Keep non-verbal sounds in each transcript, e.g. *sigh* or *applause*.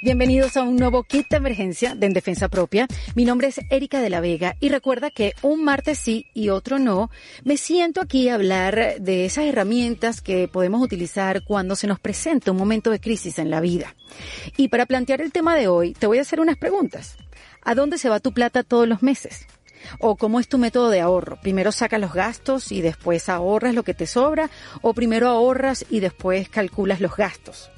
Bienvenidos a un nuevo kit de emergencia de En Defensa Propia. Mi nombre es Erika de la Vega y recuerda que un martes sí y otro no, me siento aquí a hablar de esas herramientas que podemos utilizar cuando se nos presenta un momento de crisis en la vida. Y para plantear el tema de hoy, te voy a hacer unas preguntas. ¿A dónde se va tu plata todos los meses? ¿O cómo es tu método de ahorro? ¿Primero sacas los gastos y después ahorras lo que te sobra? ¿O primero ahorras y después calculas los gastos?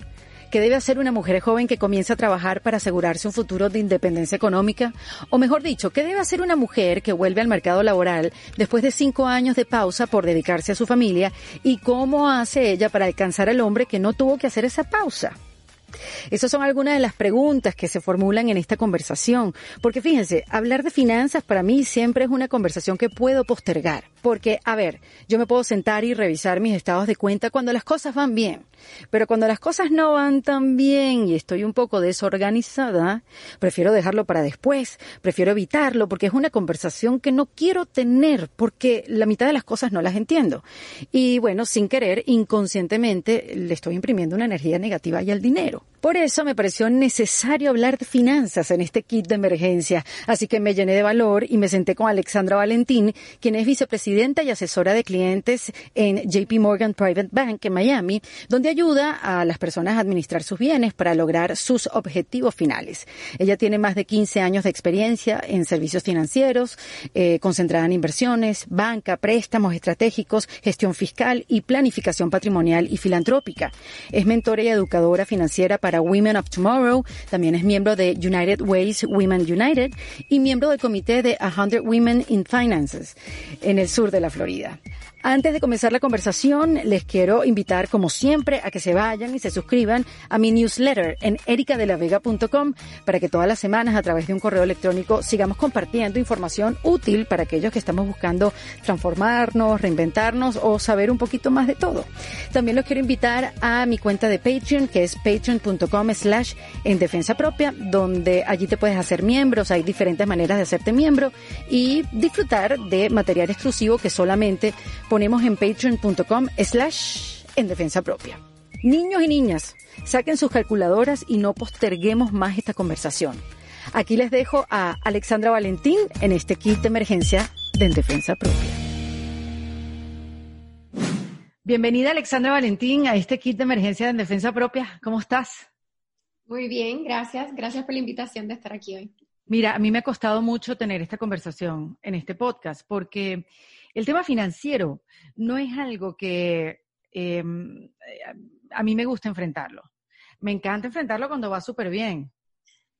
¿Qué debe hacer una mujer joven que comienza a trabajar para asegurarse un futuro de independencia económica? O mejor dicho, ¿qué debe hacer una mujer que vuelve al mercado laboral después de cinco años de pausa por dedicarse a su familia? ¿Y cómo hace ella para alcanzar al hombre que no tuvo que hacer esa pausa? Esas son algunas de las preguntas que se formulan en esta conversación. Porque fíjense, hablar de finanzas para mí siempre es una conversación que puedo postergar. Porque, a ver, yo me puedo sentar y revisar mis estados de cuenta cuando las cosas van bien. Pero cuando las cosas no van tan bien y estoy un poco desorganizada, prefiero dejarlo para después, prefiero evitarlo porque es una conversación que no quiero tener porque la mitad de las cosas no las entiendo. Y bueno, sin querer, inconscientemente le estoy imprimiendo una energía negativa y al dinero. Por eso me pareció necesario hablar de finanzas en este kit de emergencia, así que me llené de valor y me senté con Alexandra Valentín, quien es vicepresidenta y asesora de clientes en JP Morgan Private Bank en Miami, donde ayuda a las personas a administrar sus bienes para lograr sus objetivos finales. Ella tiene más de 15 años de experiencia en servicios financieros, eh, concentrada en inversiones, banca, préstamos estratégicos, gestión fiscal y planificación patrimonial y filantrópica. Es mentora y educadora financiera para para Women of Tomorrow, también es miembro de United Ways Women United y miembro del comité de 100 Women in Finances en el sur de la Florida. Antes de comenzar la conversación, les quiero invitar, como siempre, a que se vayan y se suscriban a mi newsletter en ericadelavega.com para que todas las semanas, a través de un correo electrónico, sigamos compartiendo información útil para aquellos que estamos buscando transformarnos, reinventarnos o saber un poquito más de todo. También los quiero invitar a mi cuenta de Patreon, que es patreon.com slash en defensa propia, donde allí te puedes hacer miembros, hay diferentes maneras de hacerte miembro y disfrutar de material exclusivo que solamente ponemos en patreon.com slash en defensa propia. Niños y niñas, saquen sus calculadoras y no posterguemos más esta conversación. Aquí les dejo a Alexandra Valentín en este kit de emergencia de En Defensa Propia. Bienvenida Alexandra Valentín a este kit de emergencia de En Defensa Propia. ¿Cómo estás? Muy bien, gracias. Gracias por la invitación de estar aquí hoy. Mira, a mí me ha costado mucho tener esta conversación en este podcast porque el tema financiero no es algo que em, a mí me gusta enfrentarlo. Me encanta enfrentarlo cuando va súper bien,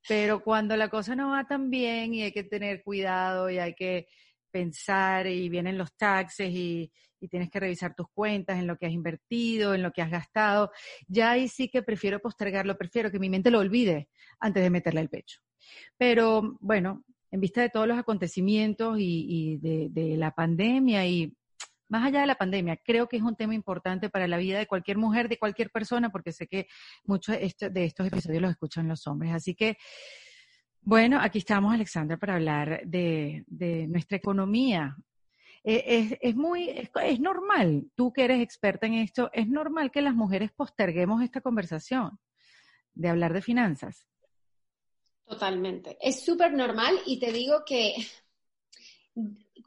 pero cuando la cosa no va tan bien y hay que tener cuidado y hay que pensar y vienen los taxes y, y, tienes que revisar tus cuentas en lo que has invertido, en lo que has gastado, ya ahí sí que prefiero postergarlo, prefiero que mi mente lo olvide antes de meterle el pecho. Pero bueno, en vista de todos los acontecimientos y, de, la pandemia y más allá de la pandemia, creo que es un tema importante para la vida de cualquier mujer, de cualquier persona, porque sé que muchos de estos episodios los escuchan los hombres. Así que, bueno, aquí estamos, Alexandra, para hablar de, nuestra economía. E, es, muy, es normal, tú que eres experta en esto, es normal que las mujeres posterguemos esta conversación de hablar de finanzas. Totalmente. Es súper normal y te digo que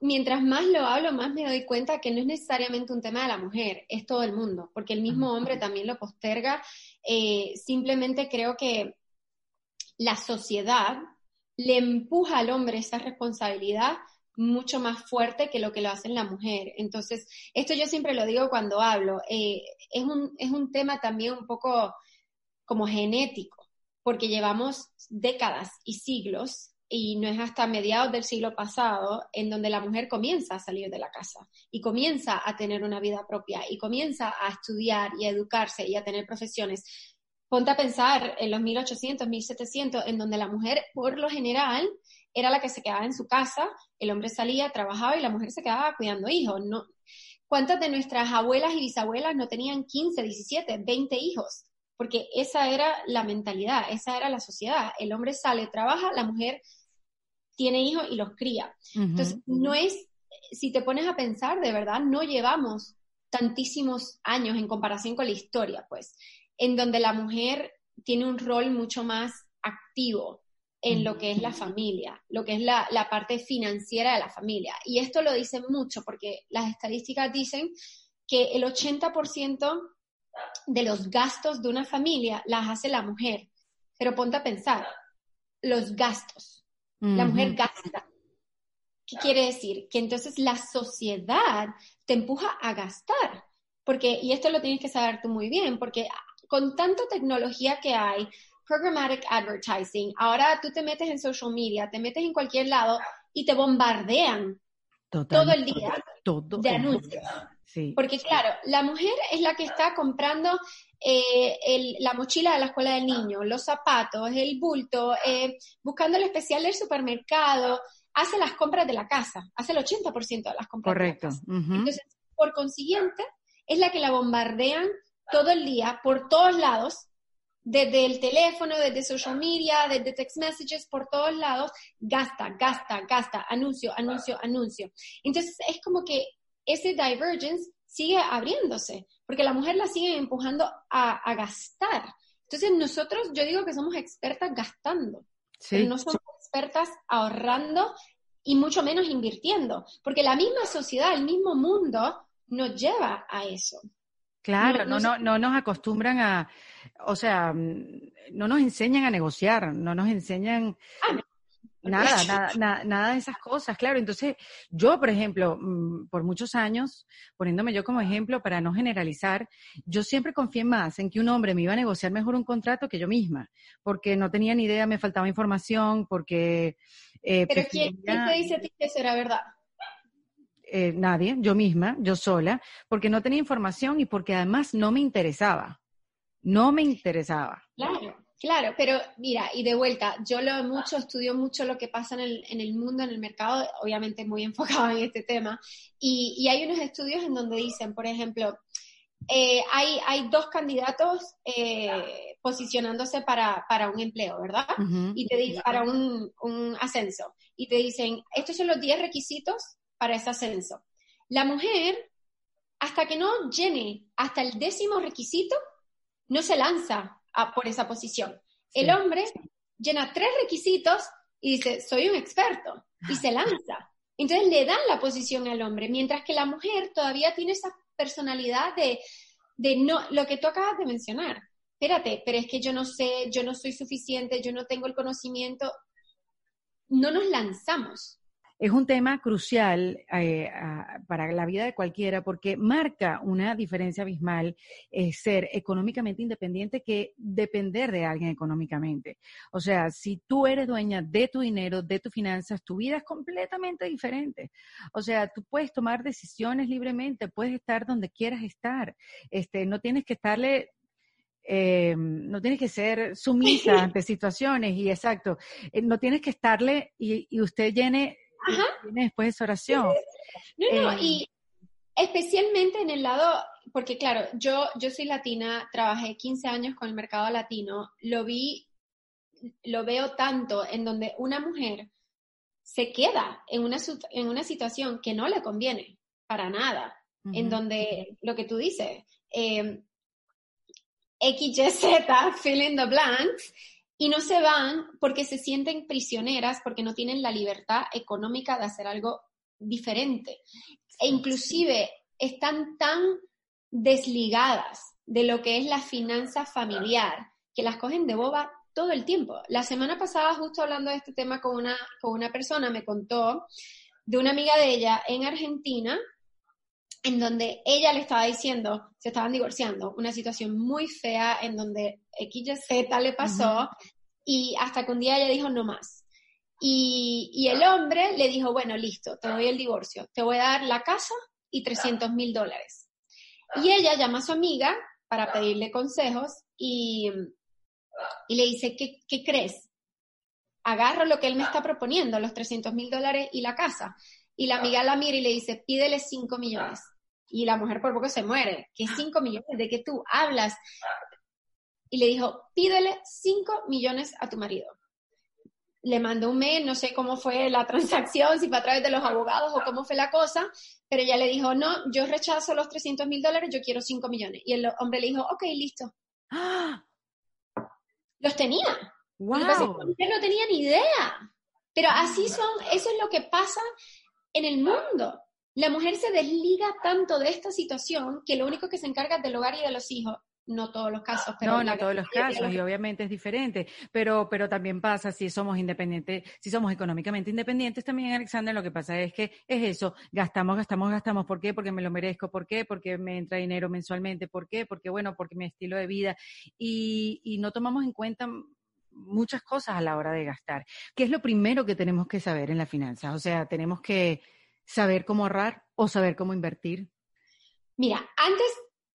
mientras más lo hablo, más me doy cuenta que no es necesariamente un tema de la mujer, es todo el mundo, porque el mismo hombre también lo posterga. Eh, simplemente creo que la sociedad le empuja al hombre esa responsabilidad mucho más fuerte que lo que lo hace la mujer. Entonces, esto yo siempre lo digo cuando hablo, eh, es, un, es un tema también un poco como genético porque llevamos décadas y siglos y no es hasta mediados del siglo pasado en donde la mujer comienza a salir de la casa y comienza a tener una vida propia y comienza a estudiar y a educarse y a tener profesiones. Ponte a pensar en los 1800, 1700, en donde la mujer, por lo general, era la que se quedaba en su casa, el hombre salía, trabajaba y la mujer se quedaba cuidando hijos. No, ¿Cuántas de nuestras abuelas y bisabuelas no tenían 15, 17, 20 hijos? Porque esa era la mentalidad, esa era la sociedad. El hombre sale, trabaja, la mujer tiene hijos y los cría. Entonces, no es, si te pones a pensar, de verdad, no llevamos tantísimos años en comparación con la historia, pues, en donde la mujer tiene un rol mucho más activo en lo que es la familia, lo que es la, la, parte financiera de la familia. Y esto lo dicen mucho porque las estadísticas dicen que el 80% de los gastos de una familia las hace la mujer. Pero ponte a pensar, los gastos. La mujer gasta. ¿Qué quiere decir? Que entonces la sociedad te empuja a gastar. Porque, y esto lo tienes que saber tú muy bien, porque con tanta tecnología que hay, programmatic advertising, ahora tú te metes en social media, te metes en cualquier lado y te bombardean todo el día de anuncios. Porque claro, la mujer es la que está comprando eh, la mochila de la escuela del niño, los zapatos, el bulto, eh, buscando el especial del supermercado, hace las compras de la casa, hace el 80% de las compras. Correcto. De la casa. Entonces, por consiguiente, es la que la bombardean todo el día, por todos lados, desde el teléfono, desde social media, desde text messages, por todos lados, gasta, gasta, gasta, anuncio, anuncio, anuncio. Entonces es como que ese divergence sigue abriéndose, porque la mujer la sigue empujando a, gastar. Entonces nosotros, yo digo que somos expertas gastando, pero no somos expertas ahorrando y mucho menos invirtiendo, porque la misma sociedad, el mismo mundo nos lleva a eso. Claro, no, no, no, nos acostumbran a, o sea, mm, no nos enseñan a negociar, no nos enseñan ah, nada, *laughs* nada, nada, de esas cosas, claro. Entonces, yo, por ejemplo, mm, por muchos años, poniéndome yo como ejemplo para no generalizar, yo siempre confié más en que un hombre me iba a negociar mejor un contrato que yo misma, porque no tenía ni idea, me faltaba información, porque... Eh, Pero ¿quién, ¿quién te dice a ti que eso era verdad? Eh, nadie, yo misma, yo sola, porque no tenía información y porque además no me interesaba. No me interesaba. Claro, claro, pero mira, y de vuelta, yo lo mucho, estudio mucho lo que pasa en el, en el mundo, en el mercado, obviamente muy *laughs* enfocado en este tema, y, y hay unos estudios en donde dicen, por ejemplo, eh, hay, hay dos candidatos eh, posicionándose para, para, un empleo, ¿verdad? Y te dicen, para un, un, ascenso. Y te dicen, estos son los 10 requisitos para ese ascenso. La mujer, hasta que no llene hasta el décimo requisito, no se lanza a, por esa posición. El hombre llena tres requisitos y dice, soy un experto, y se lanza. Entonces le dan la posición al hombre, mientras que la mujer todavía tiene esa personalidad de, de no, lo que tú acabas de mencionar. Espérate, pero es que yo no sé, yo no soy suficiente, yo no tengo el conocimiento. No nos lanzamos es un tema crucial eh, para la vida de cualquiera porque marca una diferencia abismal eh, ser económicamente independiente que depender de alguien económicamente. O sea, si tú eres dueña de tu dinero, de tus finanzas, tu vida es completamente diferente. O sea, tú puedes tomar decisiones libremente, puedes estar donde quieras estar. Este, no tienes que estarle eh, no tienes que ser sumisa *laughs* ante situaciones y exacto, no tienes que estarle y, y, usted llene Ajá. después esa oración. *laughs* No, no, y especialmente en el lado, porque claro, yo, yo soy latina, trabajé 15 años con el mercado latino, lo vi, lo veo tanto en donde una mujer se queda en una, en una situación que no le conviene para nada, en donde lo que tú dices, eh, X, Y, Z, fill in the blanks, y no se van porque se sienten prisioneras, porque no tienen la libertad económica de hacer algo diferente. E inclusive están tan desligadas de lo que es la finanza familiar que las cogen de boba todo el tiempo. La semana pasada, justo hablando de este tema con una, con una persona, me contó de una amiga de ella en Argentina, en donde ella le estaba diciendo, se estaban divorciando, una situación muy fea en donde XYZ le pasó, y hasta que un día ella dijo no más. Y, y, el hombre le dijo, bueno, listo, te doy el divorcio, te voy a dar la casa y 300 mil dólares. Y ella llama a su amiga para pedirle consejos y, y le dice, ¿qué, ¿qué, crees? Agarro lo que él me está proponiendo, los 300 mil dólares y la casa. Y la amiga la mira y le dice, pídele 5 millones. Y la mujer por poco se muere. ¿Qué 5 millones? ¿De qué tú hablas? Y le dijo, pídele 5 millones a tu marido. Le mandó un mail, no sé cómo fue la *laughs* transacción, si fue a través de los abogados o cómo fue la cosa, pero ella le dijo, no, yo rechazo los 300 mil dólares, yo quiero 5 millones. Y el hombre le dijo, ok, listo. *gasps* Los tenía. Wow. Yo no tenía ni idea. Pero así son, eso es lo que pasa en el mundo. La mujer se desliga tanto de esta situación que lo único que se encarga es del hogar y de los hijos no todos los casos, pero no, no todos los casos y obviamente es diferente, pero pero también pasa si somos independientes, si somos económicamente independientes también Alexander, lo que pasa es que es eso, gastamos, gastamos, gastamos, ¿por qué? Porque me lo merezco, ¿por qué? Porque me entra dinero mensualmente, ¿por qué? Porque bueno, porque mi estilo de vida y, y no tomamos en cuenta muchas cosas a la hora de gastar. ¿Qué es lo primero que tenemos que saber en la finanza? O sea, tenemos que saber cómo ahorrar o saber cómo invertir. Mira, antes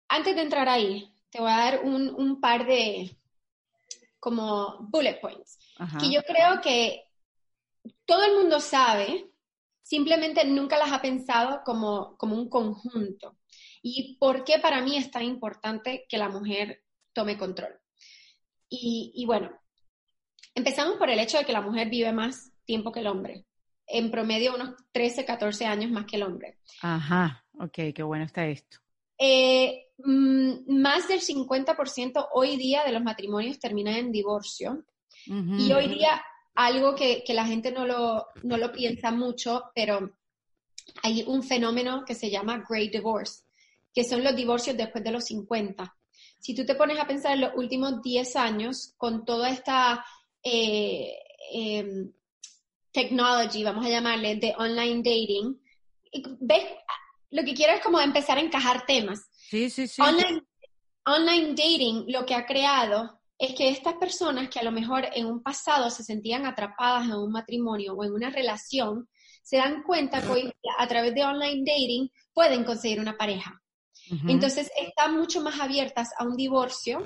antes de entrar ahí, te voy a dar un, par de como bullet points, que yo creo que todo el mundo sabe, simplemente nunca las ha pensado como, como un conjunto. ¿Y por qué para mí es tan importante que la mujer tome control? Y, y, bueno, empezamos por el hecho de que la mujer vive más tiempo que el hombre. En promedio unos 13, 14 años más que el hombre. Ajá, ok, qué bueno está esto. Eh, mm, más del 50% hoy día de los matrimonios terminan en divorcio. Y hoy día algo que, la gente no lo, no lo piensa mucho, pero hay un fenómeno que se llama Great Divorce, que son los divorcios después de los 50. Si tú te pones a pensar en los últimos 10 años, con toda esta eh, em, technology, vamos a llamarle, de online dating, ves lo que quiero es como empezar a encajar temas. Sí, sí, sí. Online, dating lo que ha creado es que estas personas que a lo mejor en un pasado se sentían atrapadas en un matrimonio o en una relación, se dan cuenta que hoy a través de online dating pueden conseguir una pareja. Entonces están mucho más abiertas a un divorcio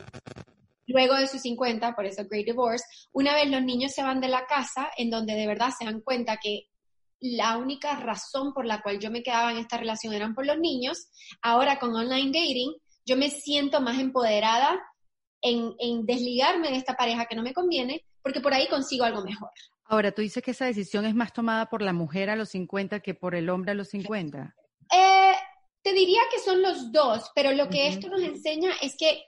luego de sus 50, por eso Great Divorce, una vez los niños se van de la casa, en donde de verdad se dan cuenta que la única razón por la cual yo me quedaba en esta relación eran por los niños. Ahora con online dating, yo me siento más empoderada en, desligarme de esta pareja que no me conviene, porque por ahí consigo algo mejor. Ahora, tú dices que esa decisión es más tomada por la mujer a los 50 que por el hombre a los 50. Eh, te diría que son los dos, pero lo que esto nos enseña es que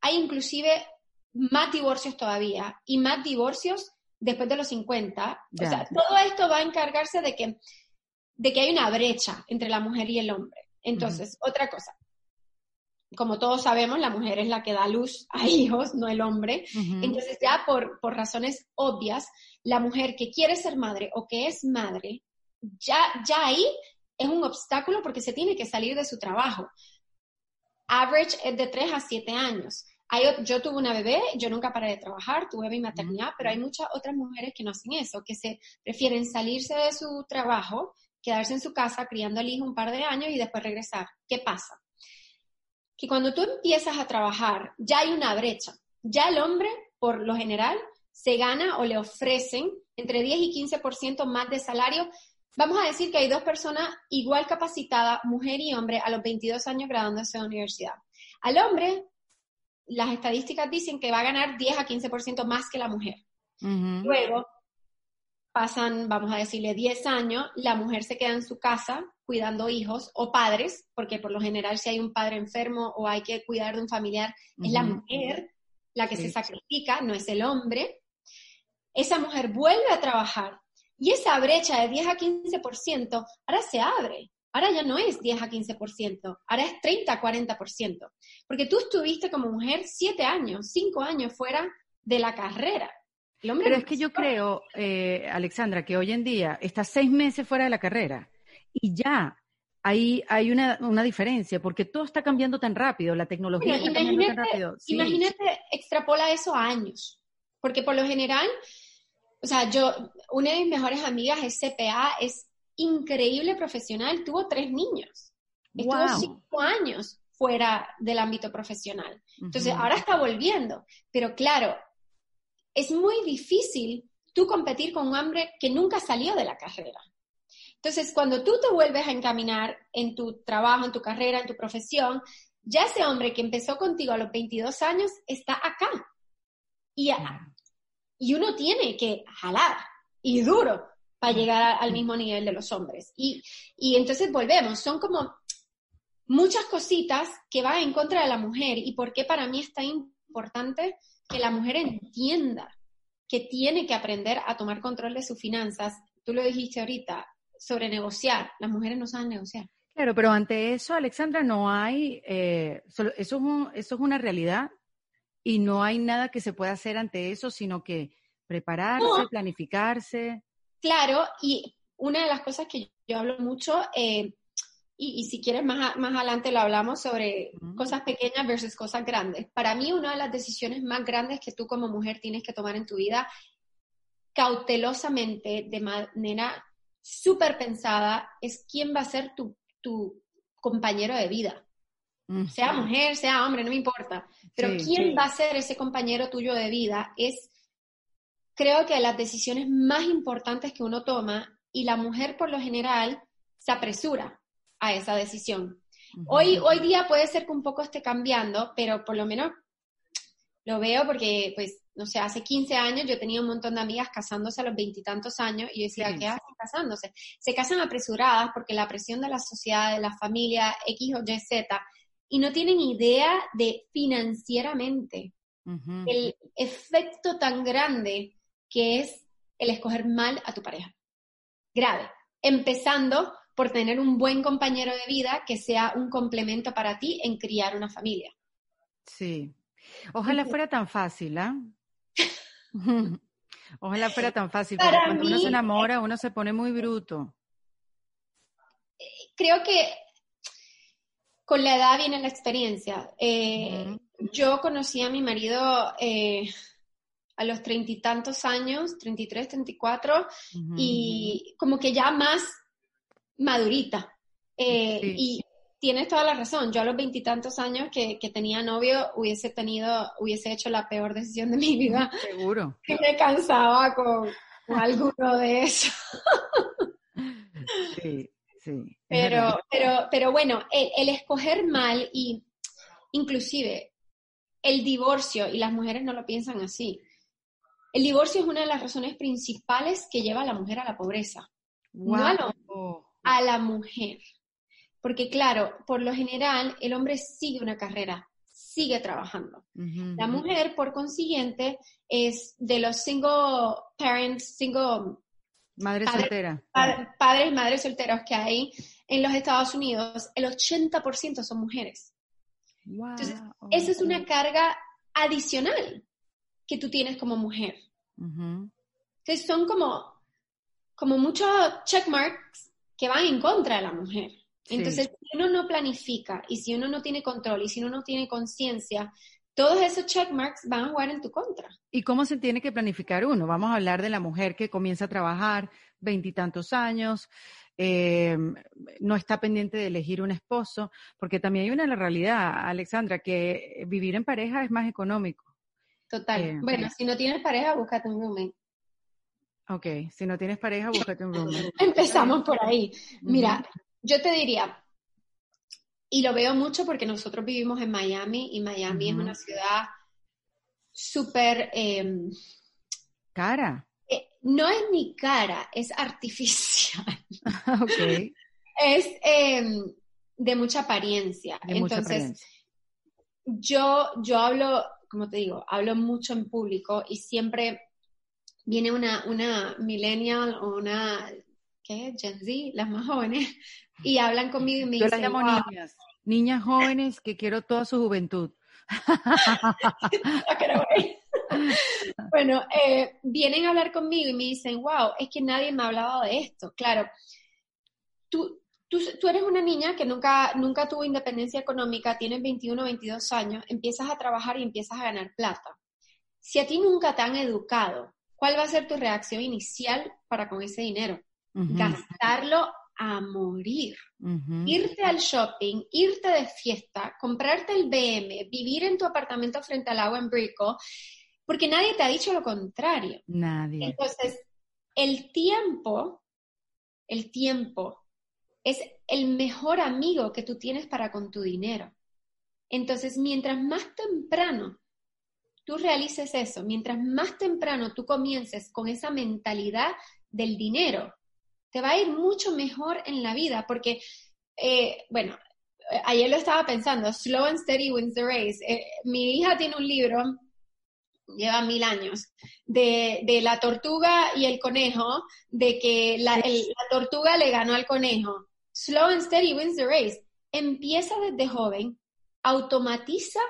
hay inclusive más divorcios todavía y más divorcios después de los 50. O sea, todo esto va a encargarse de que, de que hay una brecha entre la mujer y el hombre. Entonces, otra cosa. Como todos sabemos, la mujer es la que da luz a *laughs* hijos, no el hombre. Entonces, ya por, por razones obvias, la mujer que quiere ser madre o que es madre, ya, ya ahí es un obstáculo porque se tiene que salir de su trabajo. Average es de 3 a 7 años yo tuve una bebé, yo nunca paré de trabajar, tuve mi maternidad, pero hay muchas otras mujeres que no hacen eso, que se prefieren salirse de su trabajo, quedarse en su casa criando al hijo un par de años y después regresar. ¿Qué pasa? Que cuando tú empiezas a trabajar, ya hay una brecha. Ya el hombre, por lo general, se gana o le ofrecen entre 10 y 15% más de salario. Vamos a decir que hay dos personas igual capacitadas, mujer y hombre, a los 22 años graduándose de la universidad. Al hombre las estadísticas dicen que va a ganar 10 a 15% más que la mujer. Luego pasan, vamos a decirle, 10 años, la mujer se queda en su casa cuidando hijos o padres, porque por lo general si hay un padre enfermo o hay que cuidar de un familiar, es la mujer la que se sacrifica, no es el hombre. Esa mujer vuelve a trabajar y esa brecha de 10 a 15% ahora se abre. Ahora ya no es 10 a 15%, ahora es 30 a 40%. Porque tú estuviste como mujer siete años, cinco años fuera de la carrera. Pero es que yo creo, eh, Alexandra, que hoy en día estás seis meses fuera de la carrera y ya hay, hay una, diferencia, porque todo está cambiando tan rápido, la tecnología está cambiando tan rápido. Imagínate, extrapola eso a años, porque por lo general, o sea, yo, una de mis mejores amigas es CPA, es increíble profesional, tuvo tres niños. Estuvo cinco años fuera del ámbito profesional. Entonces, ahora está volviendo. Pero claro, es muy difícil tú competir con un hombre que nunca salió de la carrera. Entonces, cuando tú te vuelves a encaminar en tu trabajo, en tu carrera, en tu profesión, ya ese hombre que empezó contigo a los 22 años está acá. Y, y uno tiene que jalar y duro para llegar al mismo nivel de los hombres. Y, y entonces volvemos, son como muchas cositas que van en contra de la mujer y por qué para mí es tan importante que la mujer entienda que tiene que aprender a tomar control de sus finanzas. Tú lo dijiste ahorita, sobre negociar. Las mujeres no saben negociar. Claro, pero ante eso, Alexandra, no hay, eh, eso, es eso es una realidad y no hay nada que se pueda hacer ante eso, sino que prepararse, planificarse. Claro, y una de las cosas que yo hablo mucho, eh, y, si quieres más, más adelante lo hablamos sobre cosas pequeñas versus cosas grandes. Para mí una de las decisiones más grandes que tú como mujer tienes que tomar en tu vida, cautelosamente, de manera súper pensada, es quién va a ser tu, tu compañero de vida. Sea mujer, sea hombre, no me importa. Pero quién va a ser ese compañero tuyo de vida es, creo que las decisiones más importantes que uno toma y la mujer por lo general se apresura a esa decisión. Hoy, hoy día puede ser que un poco esté cambiando, pero por lo menos lo veo porque, pues, no sé, hace 15 años yo tenía un montón de amigas casándose a los veintitantos años y yo decía, ¿qué hacen casándose? Se casan apresuradas porque la presión de la sociedad, de la familia, X o Y, Z, y no tienen idea de financieramente el efecto tan grande que es el escoger mal a tu pareja. Grave. Empezando por tener un buen compañero de vida que sea un complemento para ti en criar una familia. Sí. Ojalá fuera tan fácil, ¿ah? *laughs* Ojalá fuera tan fácil, porque cuando uno se enamora, uno se pone muy bruto. Creo que con la edad viene la experiencia. Eh, yo conocí a mi marido eh, a los treinta y tantos años, 33, 34, y como que ya más madurita. Eh, y tienes toda la razón. Yo a los veintitantos años que, tenía novio hubiese tenido, hubiese hecho la peor decisión de mi vida. Seguro. *laughs* Que me cansaba con, alguno de eso. Sí, sí. Pero, pero, pero bueno, el, escoger mal y inclusive el divorcio, y las mujeres no lo piensan así, el divorcio es una de las razones principales que lleva a la mujer a la pobreza. Wow a la mujer. Porque claro, por lo general el hombre sigue una carrera, sigue trabajando. La mujer, por consiguiente, es de los single parents, single... Madre soltera. padres y madres solteros que hay en los Estados Unidos, el 80% son mujeres. Entonces, esa es una carga adicional que tú tienes como mujer. Entonces, son como, como muchos checkmarks que van en contra de la mujer. Entonces, si uno no planifica y si uno no tiene control y si uno no tiene conciencia, todos esos checkmarks van a jugar en tu contra. ¿Y cómo se tiene que planificar uno? Vamos a hablar de la mujer que comienza a trabajar veintitantos años, eh, no está pendiente de elegir un esposo, porque también hay una realidad, Alexandra, que vivir en pareja es más económico. Total. Eh, bueno, si no tienes pareja, búscate un roommate. Ok, si no tienes pareja, búscate un roommate. *laughs* Empezamos por ahí. Mira, yo te diría, y lo veo mucho porque nosotros vivimos en Miami y Miami es una ciudad súper... Em, cara. Eh, no es ni cara, es artificial. *laughs* ok. Es em, de mucha apariencia. Entonces, Yo, yo hablo, como te digo, hablo mucho en público y siempre viene una, una millennial o una, ¿qué? Gen Z, las más jóvenes, *laughs* y hablan conmigo y me Yo las llamo niñas, niñas jóvenes que quiero toda su juventud. *laughs* *laughs* bueno, eh, vienen a hablar conmigo y me dicen, wow, es que nadie me ha hablado de esto. Claro, tú, tú, tú, eres una niña que nunca, nunca tuvo independencia económica, tienes 21 o 22 años, empiezas a trabajar y empiezas a ganar plata. Si a ti nunca te han educado ¿Cuál va a ser tu reacción inicial para con ese dinero? Gastarlo a morir. Irte al shopping, irte de fiesta, comprarte el BM, vivir en tu apartamento frente al agua en Brico, porque nadie te ha dicho lo contrario. Nadie. Entonces, el tiempo, el tiempo es el mejor amigo que tú tienes para con tu dinero. Entonces, mientras más temprano tú realices eso, mientras más temprano tú comiences con esa mentalidad del dinero, te va a ir mucho mejor en la vida, porque, eh, bueno, ayer lo estaba pensando, Slow and Steady Wins the Race. Eh, mi hija tiene un libro lleva mil años, de, de, la tortuga y el conejo, de que la tortuga le ganó al conejo. Slow and steady wins the race. Empieza desde joven, automatiza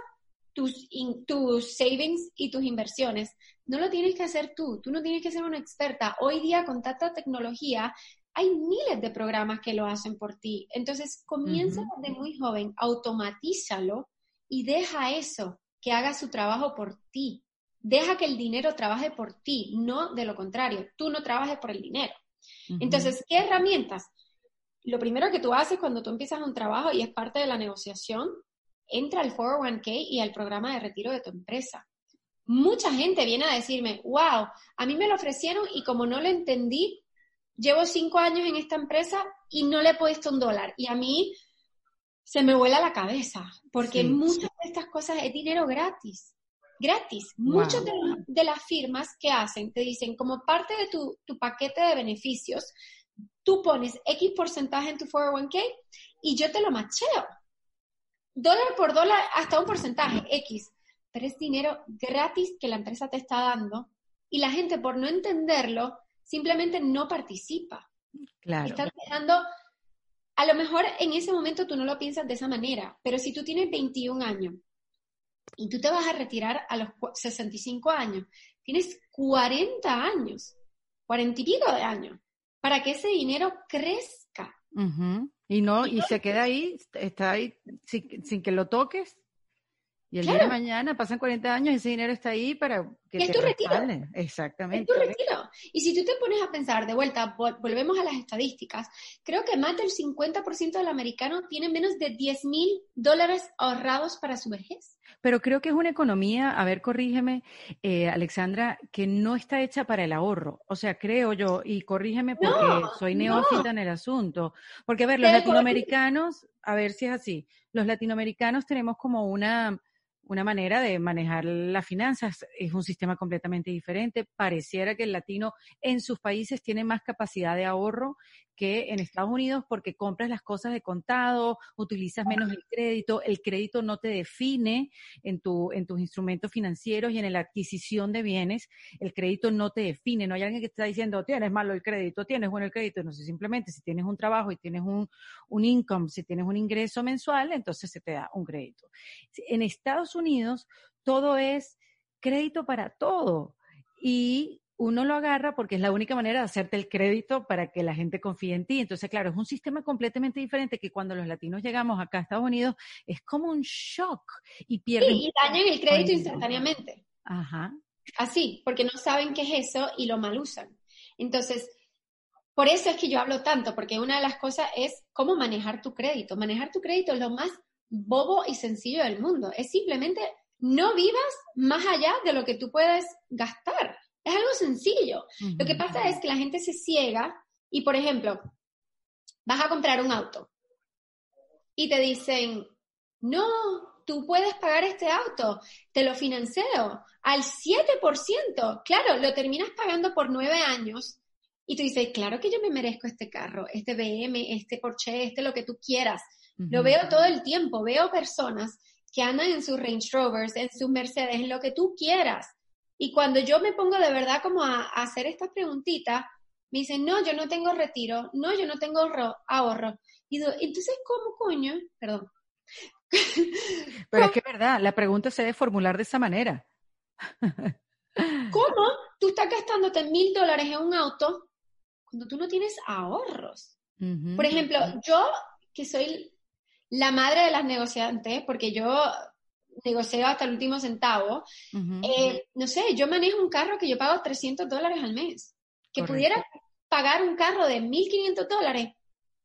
tus, tus savings y tus inversiones. No lo tienes que hacer tú, tú no tienes que ser una experta. Hoy día con tanta tecnología hay miles de programas que lo hacen por ti. Entonces, comienza desde muy joven, automatízalo y deja eso que haga su trabajo por ti. Deja que el dinero trabaje por ti, no de lo contrario, tú no trabajes por el dinero. Entonces, ¿qué herramientas? Lo primero que tú haces cuando tú empiezas un trabajo y es parte de la negociación, entra al 401k y al programa de retiro de tu empresa. Mucha gente viene a decirme, wow, a mí me lo ofrecieron y como no lo entendí, llevo cinco años en esta empresa y no le he puesto un dólar. Y a mí se me vuela la cabeza, porque muchas de estas cosas es dinero gratis. Gratis. Muchas de, las firmas que hacen te dicen, como parte de tu, tu paquete de beneficios, tú pones X porcentaje en tu 401k y yo te lo macheo dólar por dólar hasta un porcentaje X, pero es dinero gratis que la empresa te está dando y la gente por no entenderlo simplemente no participa. Claro. Estás dejando, a lo mejor en ese momento tú no lo piensas de esa manera, pero si tú tienes 21 años y tú te vas a retirar a los 65 años, tienes 40 años, 40 y pico de años, para que ese dinero crezca. Y no, y se queda ahí, está ahí sin, que lo toques. Y el día de mañana pasan 40 años y ese dinero está ahí para que es tu retiro. Exactamente. Es tu retiro. Y si tú te pones a pensar de vuelta, volvemos a las estadísticas, creo que más del 50% del americano tiene menos de 10 mil dólares ahorrados para su vejez. Pero creo que es una economía, a ver, corrígeme, eh, Alexandra, que no está hecha para el ahorro. O sea, creo yo, y corrígeme porque soy neófita en el asunto. Porque, a ver, los latinoamericanos, a ver si es así, los latinoamericanos tenemos como una una manera de manejar las finanzas. Es un sistema completamente diferente. Pareciera que el latino en sus países tiene más capacidad de ahorro que en Estados Unidos porque compras las cosas de contado, utilizas menos el crédito, el crédito no te define en, tu, en tus instrumentos financieros y en la adquisición de bienes, el crédito no te define, no hay alguien que te está diciendo, tienes malo el crédito, tienes bueno el crédito, no sé, simplemente si tienes un trabajo y tienes un, un income, si tienes un ingreso mensual, entonces se te da un crédito. En Estados Unidos todo es crédito para todo. Y uno lo agarra porque es la única manera de hacerte el crédito para que la gente confíe en ti. Entonces, claro, es un sistema completamente diferente que cuando los latinos llegamos acá a Estados Unidos es como un shock y pierden. Sí, y dañan el crédito instantáneamente. Ajá. Así, porque no saben qué es eso y lo mal usan. Entonces, por eso es que yo hablo tanto, porque una de las cosas es cómo manejar tu crédito. Manejar tu crédito es lo más bobo y sencillo del mundo. Es simplemente no vivas más allá de lo que tú puedes gastar. Es algo sencillo. Lo que pasa es que la gente se ciega y, por ejemplo, vas a comprar un auto y te dicen, no, tú puedes pagar este auto, te lo financio al 7%. Claro, lo terminas pagando por nueve años y tú dices, claro que yo me merezco este carro, este BM, este Porsche, este lo que tú quieras. Lo veo todo el tiempo, veo personas que andan en sus Range Rovers, en sus Mercedes, en lo que tú quieras. Y cuando yo me pongo de verdad como a, hacer estas preguntitas, me dicen, no, yo no tengo retiro, no, yo no tengo ahorro. Y digo, entonces, ¿cómo coño? Perdón. *laughs* Pero es que es verdad, la pregunta se debe formular de esa manera. *laughs* ¿Cómo tú estás gastándote mil dólares en un auto cuando tú no tienes ahorros? Por ejemplo, yo que soy la madre de las negociantes, porque yo negocio hasta el último centavo, eh, no sé, yo manejo un carro que yo pago 300 dólares al mes. Que pudiera pagar un carro de 1.500 dólares,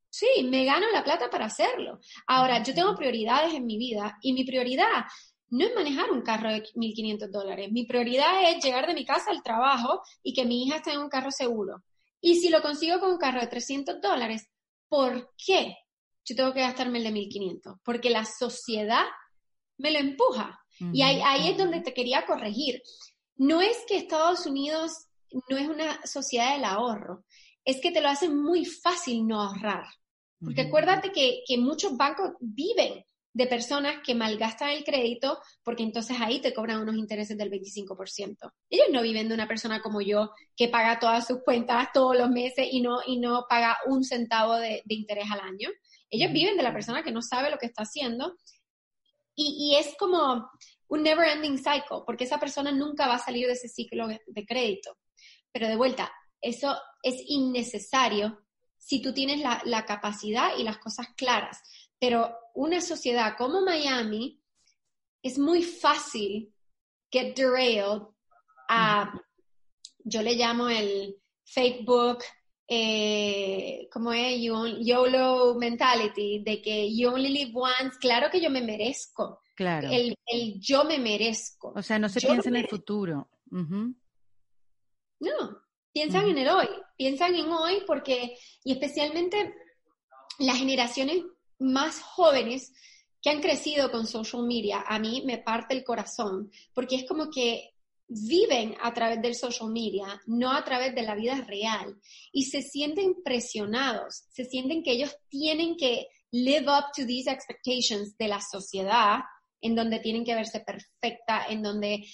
sí, me gano la plata para hacerlo. Ahora, yo tengo prioridades en mi vida y mi prioridad no es manejar un carro de 1.500 dólares. Mi prioridad es llegar de mi casa al trabajo y que mi hija esté en un carro seguro. Y si lo consigo con un carro de 300 dólares, ¿por qué yo tengo que gastarme el de 1.500? Porque la sociedad me lo empuja. Y ahí, ahí es donde te quería corregir. No es que Estados Unidos no es una sociedad del ahorro, es que te lo hacen muy fácil no ahorrar. Porque acuérdate que, que muchos bancos viven de personas que malgastan el crédito porque entonces ahí te cobran unos intereses del 25%. Ellos no viven de una persona como yo que paga todas sus cuentas todos los meses y no, y no paga un centavo de, interés al año. Ellos viven de la persona que no sabe lo que está haciendo y, es como un never ending cycle porque esa persona nunca va a salir de ese ciclo de crédito. Pero de vuelta, eso es innecesario si tú tienes la, capacidad y las cosas claras. Pero una sociedad como Miami es muy fácil get derailed a, yo le llamo el fake book, eh, como es YOLO mentality, de que you only live once, claro que yo me merezco. Claro. El, yo me merezco. O sea, no se piensa en el futuro. No, piensan en el hoy, piensan en hoy porque, y especialmente las generaciones más jóvenes que han crecido con social media, a mí me parte el corazón, porque es como que viven a través del social media, no a través de la vida real, y se sienten presionados, se sienten que ellos tienen que live up to these expectations de la sociedad, en donde tienen que verse perfecta, en donde eh,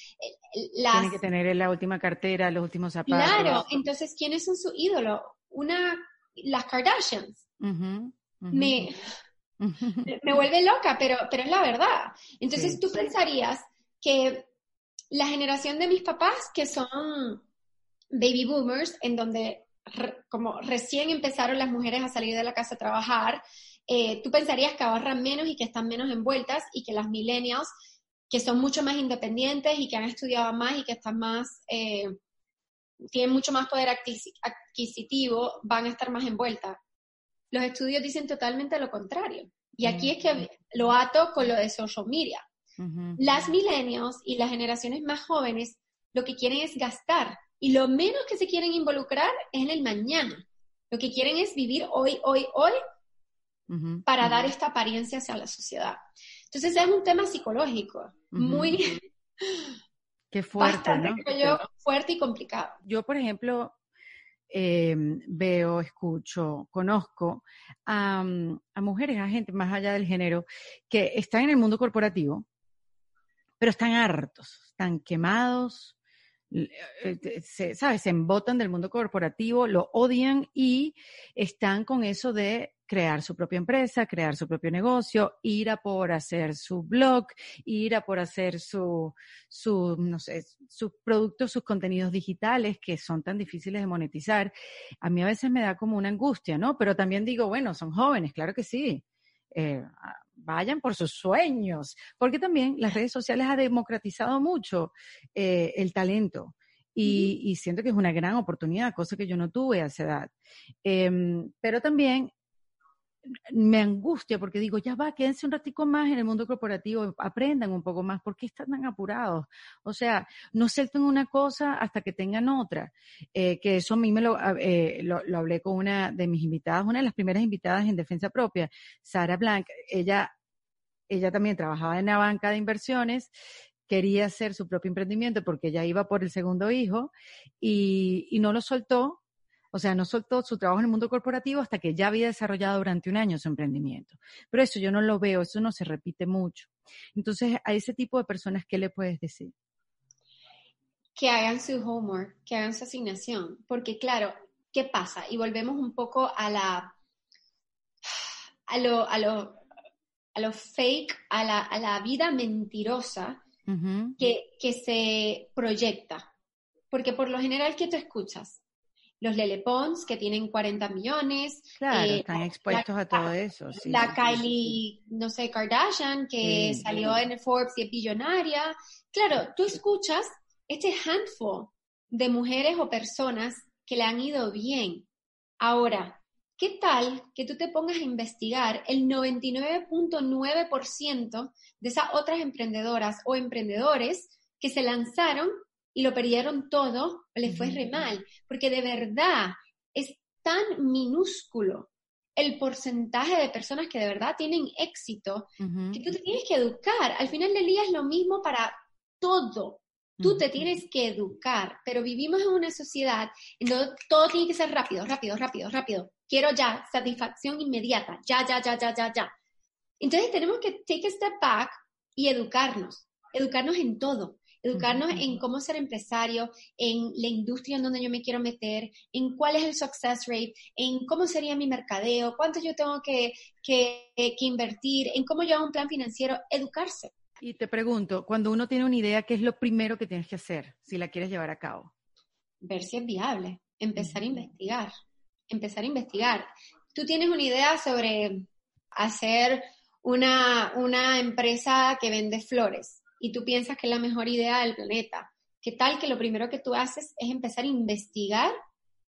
las... Tienen que tener la última cartera, los últimos zapatos. Claro, entonces, ¿quiénes son su ídolo? Una, las Kardashians. Me, *laughs* me vuelve loca, pero, pero es la verdad. Entonces tú pensarías que la generación de mis papás, que son baby boomers, en donde como recién empezaron las mujeres a salir de la casa a trabajar, eh, tú pensarías que ahorran menos y que están menos envueltas y que las millennials, que son mucho más independientes y que han estudiado más y que están más, eh, tienen mucho más poder adquisitivo, van a estar más envueltas. Los estudios dicen totalmente lo contrario. Y aquí es que lo ato con lo de social media. Las millennials y las generaciones más jóvenes lo que quieren es gastar y lo menos que se quieren involucrar es en el mañana. Lo que quieren es vivir hoy, hoy, hoy para dar esta apariencia hacia la sociedad. Entonces es un tema psicológico muy... *laughs* Qué fuerte, fuerte y complicado. Yo, por ejemplo, Em, veo, escucho, conozco a, a, mujeres, a gente más allá del género, que están en el mundo corporativo, pero están hartos, están quemados, eh, se, ¿sabes? Se embotan del mundo corporativo, lo odian y están con eso de crear su propia empresa, crear su propio negocio, ir a por hacer su blog, ir a por hacer su, su, no sé, sus productos, sus contenidos digitales que son tan difíciles de monetizar. A mí a veces me da como una angustia, ¿no? Pero también digo, bueno, son jóvenes, claro que sí. Eh, vayan por sus sueños, porque también las redes sociales han democratizado mucho eh, el talento. Y, siento que es una gran oportunidad, cosa que yo no tuve a esa edad. Em, pero también me angustia porque digo, ya va, quédense un ratico más en el mundo corporativo, aprendan un poco más, ¿por qué están tan apurados? O sea, no suelten una cosa hasta que tengan otra. Eh, que eso a mí me lo, eh, lo, lo, hablé con una de mis invitadas, una de las primeras invitadas en defensa propia, Sara Blanc. Ella, ella también trabajaba en la banca de inversiones quería hacer su propio emprendimiento porque ella iba por el segundo hijo y, y no lo soltó o sea, no soltó su trabajo en el mundo corporativo hasta que ya había desarrollado durante un año su emprendimiento. Pero eso yo no lo veo, eso no se repite mucho. Entonces, a ese tipo de personas, ¿qué le puedes decir? Que hagan su homework, que hagan su asignación. Porque claro, ¿qué pasa? Y volvemos un poco a la, a lo, a lo, a lo fake, a la, a la vida mentirosa que, que se proyecta. Porque por lo general, ¿qué tú escuchas? Los Lele Pons, que tienen 40 millones. Claro, eh, están expuestos a todo eso. la Kylie, no sé, Kardashian, que salió en el Forbes y es billonaria. Claro, tú escuchas este handful de mujeres o personas que le han ido bien. Ahora, ¿qué tal que tú te pongas a investigar el 99.9% de esas otras emprendedoras o emprendedores que se lanzaron y lo perdieron todo, le fue re mal, porque de verdad es tan minúsculo el porcentaje de personas que de verdad tienen éxito que tú te tienes que educar. Al final del día es lo mismo para todo. Tú te tienes que educar, pero vivimos en una sociedad en donde todo tiene que ser rápido, rápido, rápido, rápido. Quiero ya satisfacción inmediata, ya, ya, ya, ya, ya, ya. Entonces tenemos que take a step back y educarnos, educarnos en todo, educarnos en cómo ser empresario, en la industria en donde yo me quiero meter, en cuál es el success rate, en cómo sería mi mercadeo, cuánto yo tengo que, que, invertir, en cómo yo hago un plan financiero, educarse. Y te pregunto, cuando uno tiene una idea, ¿qué es lo primero que tienes que hacer si la quieres llevar a cabo? Ver si es viable, empezar a investigar, empezar a investigar. Tú tienes una idea sobre hacer una, una empresa que vende flores y tú piensas que es la mejor idea del planeta. ¿Qué tal que lo primero que tú haces es empezar a investigar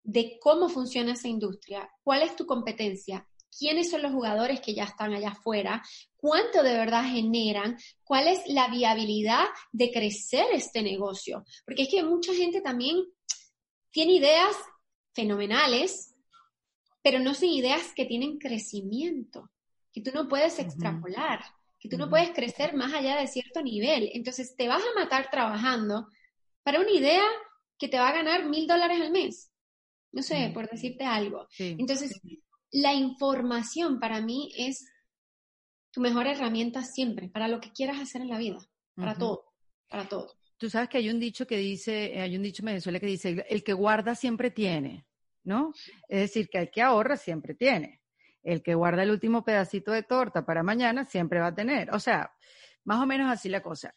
de cómo funciona esa industria? ¿Cuál es tu competencia? ¿Quiénes son los jugadores que ya están allá afuera? ¿Cuánto de verdad generan? ¿Cuál es la viabilidad de crecer este negocio? Porque es que mucha gente también tiene ideas fenomenales, pero no son ideas que tienen crecimiento, que tú no puedes extrapolar que tú no puedes crecer más allá de cierto nivel. Entonces te vas a matar trabajando para una idea que te va a ganar mil dólares al mes. No sé, por decirte algo. Entonces, la información para mí es tu mejor herramienta siempre, para lo que quieras hacer en la vida, para todo, para todo. Tú sabes que hay un dicho que dice, hay un dicho en Venezuela que dice, el que guarda siempre tiene, ¿no? Es decir, que el que ahorra siempre tiene el que guarda el último pedacito de torta para mañana siempre va a tener. O sea, más o menos así la cosa.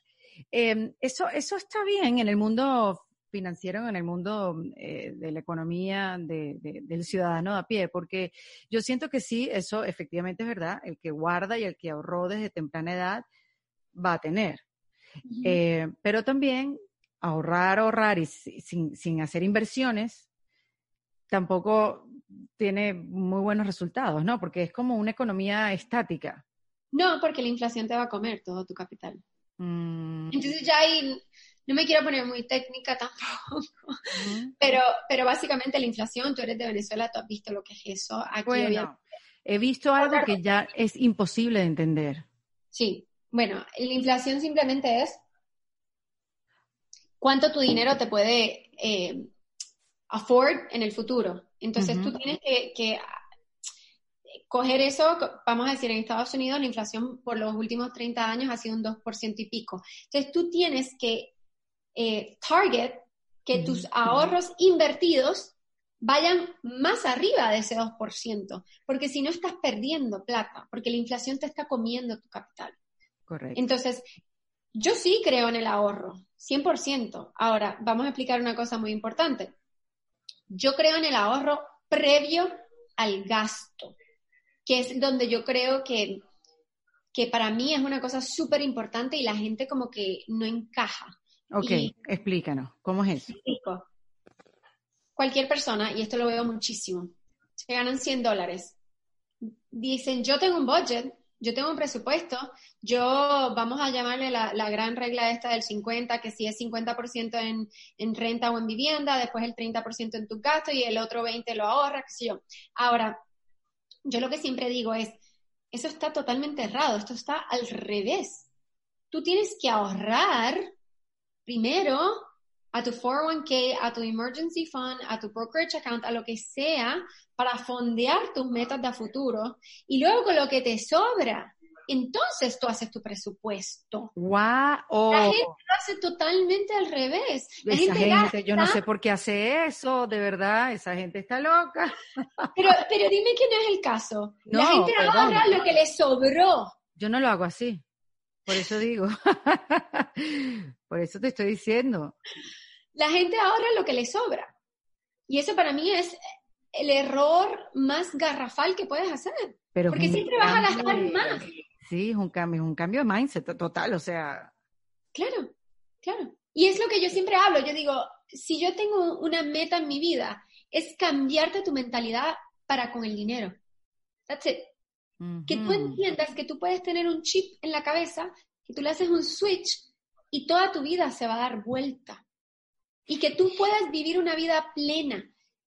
Em, eso, eso está bien en el mundo financiero, en el mundo eh, de la economía del ciudadano a pie, porque yo siento que sí, eso efectivamente es verdad, el que guarda y el que ahorró desde temprana edad va a tener. Eh, pero también ahorrar, ahorrar y sin, sin hacer inversiones, tampoco tiene muy buenos resultados, ¿no? Porque es como una economía estática. No, porque la inflación te va a comer todo tu capital. Mm. Entonces ya ahí, no me quiero poner muy técnica tampoco, pero, pero básicamente la inflación, tú eres de Venezuela, tú has visto lo que es eso. Aquí bueno, he visto algo que ya es imposible de entender. Sí, bueno, la inflación simplemente es cuánto tu dinero te puede eh, afford en el futuro. Entonces tú tienes que, coger eso, vamos a decir, en Estados Unidos la inflación por los últimos 30 años ha sido un 2% y pico. Entonces tú tienes que eh, target que tus ahorros invertidos vayan más arriba de ese 2%, porque si no estás perdiendo plata, porque la inflación te está comiendo tu capital. Correcto. Entonces, yo sí creo en el ahorro, 100%. Ahora, vamos a explicar una cosa muy importante. Yo creo en el ahorro previo al gasto, que es donde yo creo que, que para mí es una cosa súper importante y la gente como que no encaja. Ok, explícanos, ¿cómo es eso? Cualquier persona, y esto lo veo muchísimo, se ganan 100 dólares. Dicen, yo tengo un budget, yo tengo un presupuesto, yo vamos a llamarle la, gran regla esta del 50, que si es 50% en, en renta o en vivienda, después el 30% en tu gasto y el otro 20% lo ahorras, yo. Ahora, yo lo que siempre digo es, eso está totalmente errado, esto está al revés. Tú tienes que ahorrar primero a tu 401k, a tu emergency fund, a tu brokerage account, a lo que sea, para fondear tus metas de futuro. Y luego con lo que te sobra, entonces tú haces tu presupuesto. ¡Wow! La gente lo hace totalmente al revés. La esa gente, yo no sé por qué hace eso, de verdad, esa gente está loca. *laughs* Pero, pero dime que no es el caso. la gente ahorra lo que le sobró. Yo no lo hago así. Por eso digo. *laughs* por eso te estoy diciendo la gente ahorra lo que le sobra. Y eso para mí es el error más garrafal que puedes hacer. Pero porque siempre vas a gastar más. Sí, es un cambio, es un cambio de mindset total, o sea. Claro, claro. Y es lo que yo siempre hablo. Yo digo, si yo tengo una meta en mi vida, es cambiarte tu mentalidad para con el dinero. That's it. Que tú entiendas que tú puedes tener un chip en la cabeza, que tú le haces un switch y toda tu vida se va a dar vuelta y que tú puedas vivir una vida plena,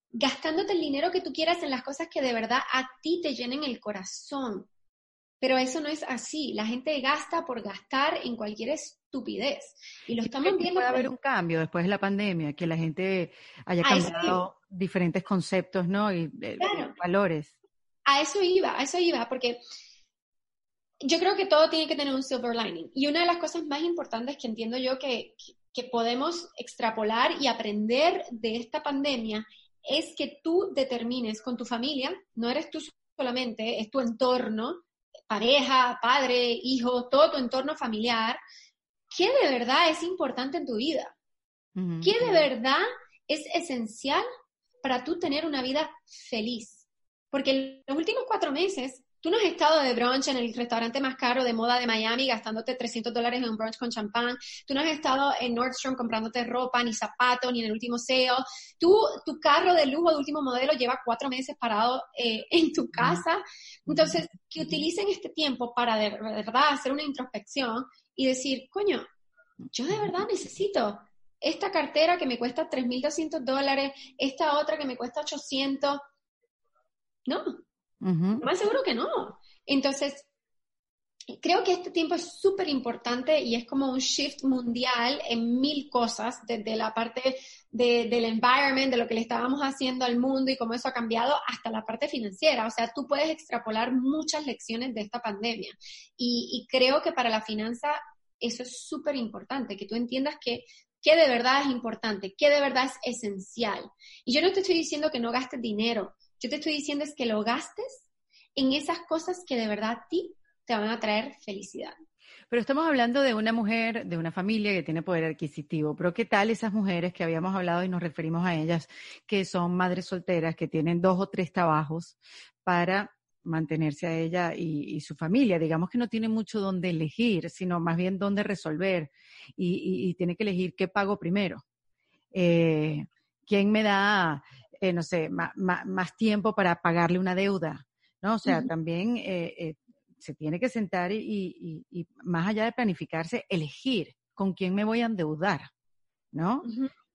gastándote el dinero que tú quieras en las cosas que de verdad a ti te llenen el corazón. Pero eso no es así. La gente gasta por gastar en cualquier estupidez. Y lo estamos viendo. Puede haber un cambio después de la pandemia, que la gente haya cambiado diferentes conceptos, ¿no? Y eh, valores. A eso iba, a eso iba, porque yo creo que todo tiene que tener un silver lining. Y una de las cosas más importantes que entiendo yo que, que podemos extrapolar y aprender de esta pandemia es que tú determines con tu familia, no eres tú solamente, es tu entorno, pareja, padre, hijo, todo tu entorno familiar, qué de verdad es importante en tu vida, qué de verdad es esencial para tú tener una vida feliz. Porque en los últimos cuatro meses Tú no has estado de brunch en el restaurante más caro de moda de Miami gastándote 300 dólares en un brunch con champán. Tú no has estado en Nordstrom comprándote ropa, ni zapatos, ni en el último sale. Tú, tu carro de lujo de último modelo lleva cuatro meses parado eh, *laughs* en tu casa. Entonces, que utilicen este tiempo para de verdad hacer una introspección y decir, coño, yo de verdad necesito esta cartera que me cuesta 3.200 dólares, esta otra que me cuesta 800. No, más seguro que no. Entonces, creo que este tiempo es súper importante y es como un shift mundial en mil cosas, desde la parte del environment, de lo que le estábamos haciendo al mundo y cómo eso ha cambiado, hasta la parte financiera. O sea, tú puedes extrapolar muchas lecciones de esta pandemia. Y, y creo que para la finanza eso es súper importante, que tú entiendas que qué de verdad es importante, qué de verdad es esencial. Y yo no te estoy diciendo que no gastes dinero, yo te estoy diciendo es que lo gastes en esas cosas que de verdad a ti te van a traer felicidad. Pero estamos hablando de una mujer, de una familia que tiene poder adquisitivo. Pero ¿qué tal esas mujeres que habíamos hablado y nos referimos a ellas, que son madres solteras, que tienen dos o tres trabajos para mantenerse a ella y, su familia? Digamos que no tiene mucho donde elegir, sino más bien dónde resolver y, tiene que elegir qué pago primero. Eh, ¿Quién me da eh, no sé, más tiempo para pagarle una deuda, ¿no? O sea, también eh, eh, se tiene que sentar y, más allá de planificarse, elegir con quién me voy a endeudar, ¿no?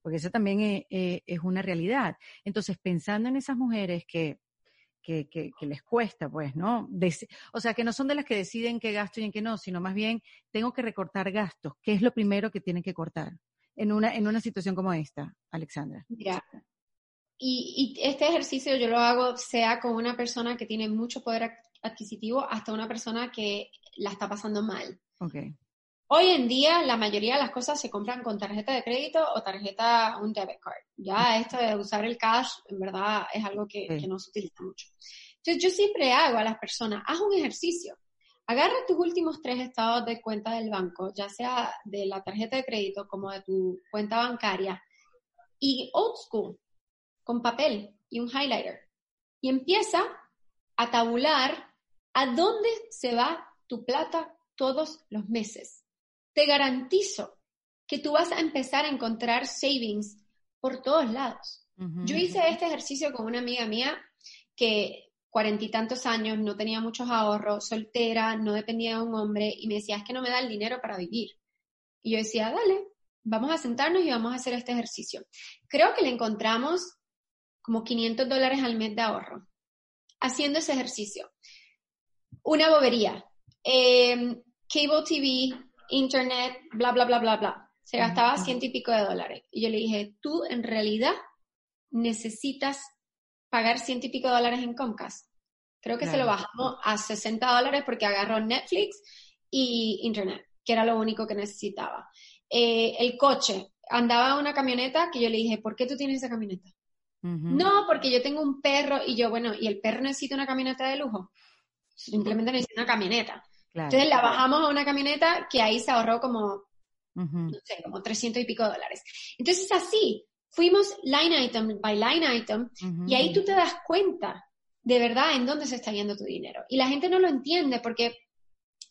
Porque eso también es, una realidad. Entonces, pensando en esas mujeres que, que, que, les cuesta, pues, ¿no? o sea, que no son de las que deciden qué gasto y en qué no, sino más bien tengo que recortar gastos. ¿Qué es lo primero que tienen que cortar en una, en una situación como esta, Alexandra? Ya, y, este ejercicio yo lo hago sea con una persona que tiene mucho poder adquisitivo hasta una persona que la está pasando mal. Okay. Hoy en día la mayoría de las cosas se compran con tarjeta de crédito o tarjeta, un debit card. Ya esto de usar el cash en verdad es algo que, que no se utiliza mucho. Entonces yo siempre hago a las personas, haz un ejercicio. Agarra tus últimos tres estados de cuenta del banco, ya sea de la tarjeta de crédito como de tu cuenta bancaria, y old school, con papel y un highlighter y empieza a tabular a dónde se va tu plata todos los meses. Te garantizo que tú vas a empezar a encontrar savings por todos lados. Yo hice este ejercicio con una amiga mía que cuarenta y tantos años, no tenía muchos ahorros, soltera, no dependía de un hombre y me decía, es que no me da el dinero para vivir. Y yo decía, dale, vamos a sentarnos y vamos a hacer este ejercicio. Creo que le encontramos como 500 dólares al mes de ahorro, haciendo ese ejercicio. Una bobería. Em, cable TV, internet, bla, bla, bla, bla, bla. Se gastaba ciento y pico de dólares. Y yo le dije, tú en realidad necesitas pagar ciento y pico de dólares en Comcast. Creo que se lo bajamos a 60 dólares porque agarró Netflix y internet, que era lo único que necesitaba. Eh, el coche, andaba una camioneta que yo le dije, ¿por qué tú tienes esa camioneta? No, porque yo tengo un perro y yo, bueno, ¿y el perro necesita una camioneta de lujo? Simplemente necesita una camioneta. Entonces la bajamos a una camioneta que ahí se ahorró como, no sé, como 300 y pico dólares. Entonces así, fuimos line item by line item y ahí tú te das cuenta de verdad en dónde se está yendo tu dinero. Y la gente no lo entiende porque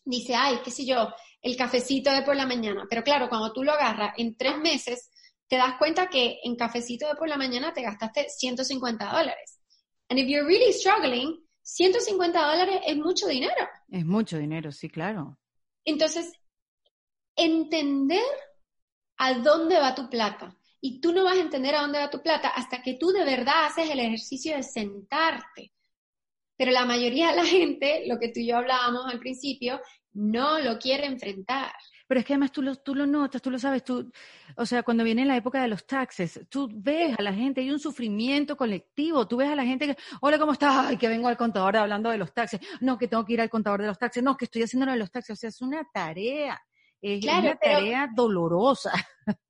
dice, ay, qué sé yo, el cafecito de por la mañana. Pero claro, cuando tú lo agarras en tres meses, te das cuenta que en cafecito de por la mañana te gastaste 150 dólares. And if you're really struggling, 150 dólares es mucho dinero. Es mucho dinero, sí, claro. Entonces, entender a dónde va tu plata. Y tú no vas a entender a dónde va tu plata hasta que tú de verdad haces el ejercicio de sentarte. Pero la mayoría de la gente, lo que tú y yo hablábamos al principio, no lo quiere enfrentar. Pero es que además tú lo, tú lo notas, tú lo sabes, tú, o sea, cuando viene la época de los taxes, tú ves a la gente, hay un sufrimiento colectivo, tú ves a la gente que, hola, ¿cómo estás? Ay, que vengo al contador hablando de los taxes. No, que tengo que ir al contador de los taxes. No, que estoy haciendo lo de los taxes. O sea, es una tarea. Es una tarea dolorosa.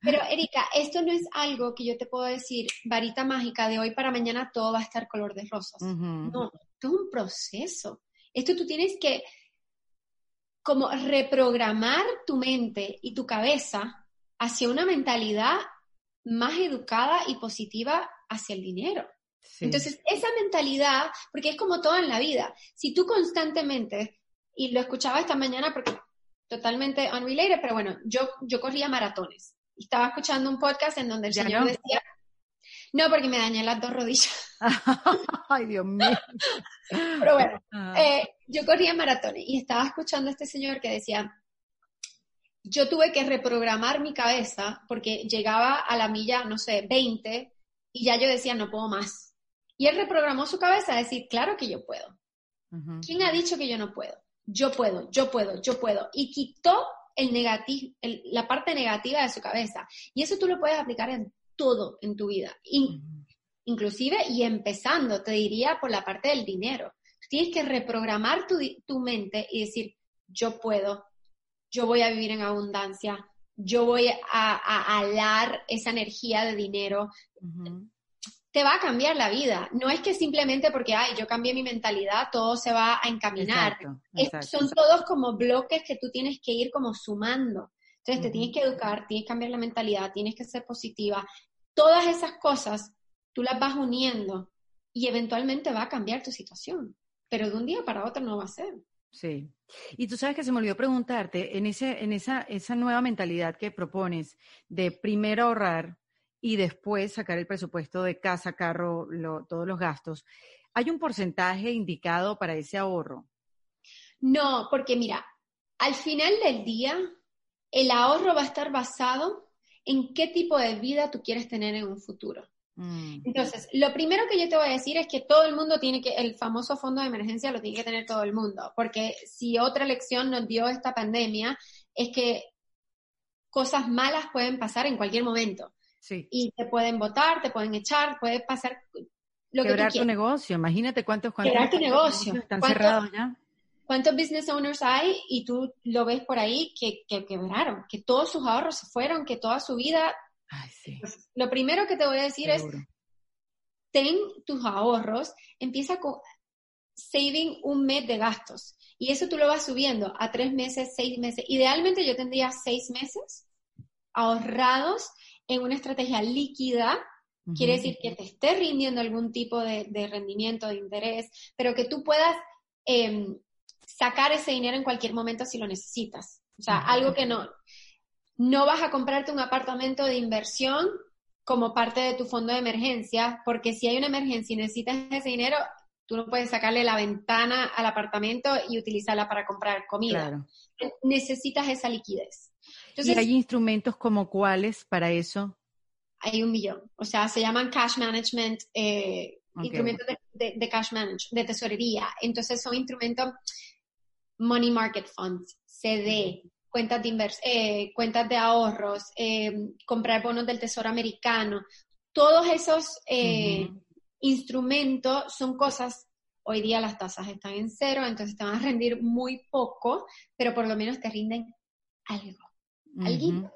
Pero, Erika, esto no es algo que yo te puedo decir, varita mágica, de hoy para mañana todo va a estar color de rosas. No, esto es un proceso. Esto tú tienes que como reprogramar tu mente y tu cabeza hacia una mentalidad más educada y positiva hacia el dinero. Entonces, esa mentalidad, porque es como todo en la vida, si tú constantemente, y lo escuchaba esta mañana porque totalmente unrelated, pero bueno, yo, yo corría maratones. Estaba escuchando un podcast en donde el señor decía, no, porque me dañé las dos rodillas. *laughs* *laughs* Ay, Dios mío. Pero bueno, ah. eh, yo corría maratones y estaba escuchando a este señor que decía, yo tuve que reprogramar mi cabeza porque llegaba a la milla, no sé, 20 y ya yo decía, no puedo más. Y él reprogramó su cabeza a decir, claro que yo puedo. ¿Quién ha dicho que yo no puedo? Yo puedo, yo puedo, yo puedo. Y quitó el negativo, la parte negativa de su cabeza. Y eso tú lo puedes aplicar en todo en tu vida, inclusive y empezando, te diría, por la parte del dinero. Tienes que reprogramar tu, mente y decir, yo puedo, yo voy a vivir en abundancia, yo voy a, a alar esa energía de dinero. Te va a cambiar la vida. No es que simplemente porque, ay, yo cambié mi mentalidad, todo se va a encaminar. son todos como bloques que tú tienes que ir como sumando. Entonces te tienes que educar, tienes que cambiar la mentalidad, tienes que ser positiva. Todas esas cosas tú las vas uniendo y eventualmente va a cambiar tu situación, pero de un día para otro no va a ser. Sí. Y tú sabes que se me olvidó preguntarte, en, ese, en esa, esa nueva mentalidad que propones de primero ahorrar y después sacar el presupuesto de casa, carro, todos los gastos, ¿hay un porcentaje indicado para ese ahorro? No, porque mira, al final del día, el ahorro va a estar basado en qué tipo de vida tú quieres tener en un futuro. Mm. Entonces, lo primero que yo te voy a decir es que todo el mundo tiene que, el famoso fondo de emergencia lo tiene que tener todo el mundo, porque si otra lección nos dio esta pandemia es que cosas malas pueden pasar en cualquier momento. Sí. Y te pueden votar, te pueden echar, puede pasar lo que tu negocio, imagínate cuántos, cuántos Quebrar tu negocio. Están cerrados ya. ¿Cuántos business owners hay y tú lo ves por ahí que, quebraron, que todos sus ahorros se fueron, que toda su vida... Ay, sí. Pues, lo primero que te voy a decir es, ten tus ahorros, empieza con saving un mes de gastos. Y eso tú lo vas subiendo a tres meses, seis meses. Idealmente yo tendría seis meses ahorrados en una estrategia líquida. Quiere decir que te esté rindiendo algún tipo de, rendimiento, de interés, pero que tú puedas em, sacar ese dinero en cualquier momento si lo necesitas. O sea, algo que no, no vas a comprarte un apartamento de inversión como parte de tu fondo de emergencia, porque si hay una emergencia y necesitas ese dinero, tú no puedes sacarle la ventana al apartamento y utilizarla para comprar comida. Necesitas esa liquidez. ¿Y hay instrumentos como cuáles para eso? Hay un millón. O sea, se llaman cash management, eh, instrumentos de, de, cash management, de tesorería. Entonces son instrumentos money market funds, CD, cuentas de, eh, cuentas de ahorros, eh, comprar bonos del Tesoro americano. Todos esos eh, instrumentos son cosas, hoy día las tasas están en cero, entonces te van a rendir muy poco, pero por lo menos te rinden algo, algo.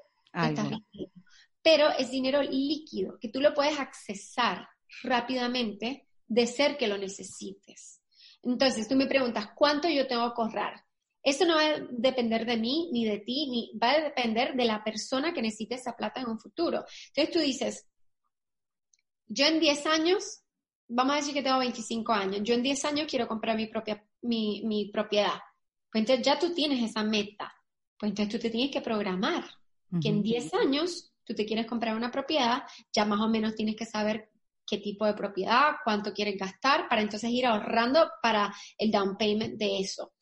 Pero es dinero líquido, que tú lo puedes accesar rápidamente de ser que lo necesites. Entonces, tú me preguntas, ¿cuánto yo tengo que ahorrar? Eso no va a depender de mí, ni de ti, ni va a depender de la persona que necesite esa plata en un futuro. Entonces tú dices, yo en 10 años, vamos a decir que tengo 25 años, yo en 10 años quiero comprar mi propia mi, mi propiedad. Pues entonces ya tú tienes esa meta. Pues entonces tú te tienes que programar que en 10 años tú te quieres comprar una propiedad, ya más o menos tienes que saber qué tipo de propiedad, cuánto quieren gastar, para entonces ir ahorrando para el down payment de eso.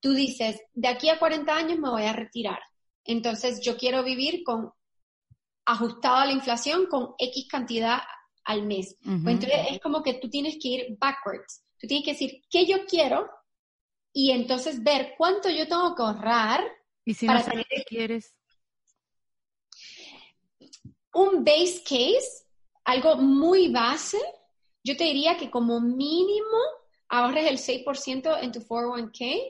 Tú dices, de aquí a 40 años me voy a retirar. Entonces yo quiero vivir con ajustado a la inflación con X cantidad al mes. Pues entonces es como que tú tienes que ir backwards. Tú tienes que decir qué yo quiero y entonces ver cuánto yo tengo que ahorrar ¿Y si no sabes qué quieres? Un base case, algo muy base, yo te diría que como mínimo ahorres el 6% en tu 401k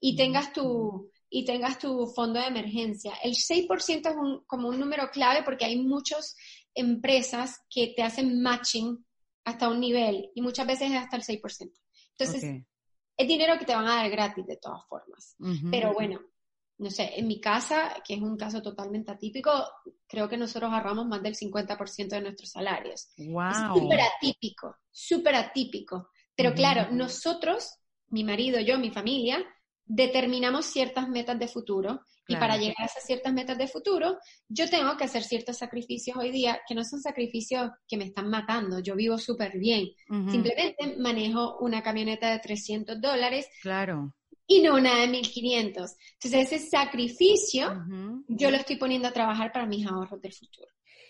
y tengas tu, y tengas tu fondo de emergencia. El 6% es un, como un número clave porque hay muchas empresas que te hacen matching hasta un nivel y muchas veces es hasta el 6%. Entonces, es dinero que te van a dar gratis de todas formas. Pero bueno, no sé, en mi casa, que es un caso totalmente atípico, creo que nosotros ahorramos más del 50% de nuestros salarios. Wow. Es súper atípico, súper atípico. Pero claro, nosotros, mi marido, yo, mi familia, determinamos ciertas metas de futuro y para llegar a esas ciertas metas de futuro, yo tengo que hacer ciertos sacrificios hoy día que no son sacrificios que me están matando. Yo vivo súper bien. Simplemente manejo una camioneta de 300 dólares. Claro. Y no una de 1500. Entonces, ese sacrificio yo lo estoy poniendo a trabajar para mis ahorros del futuro.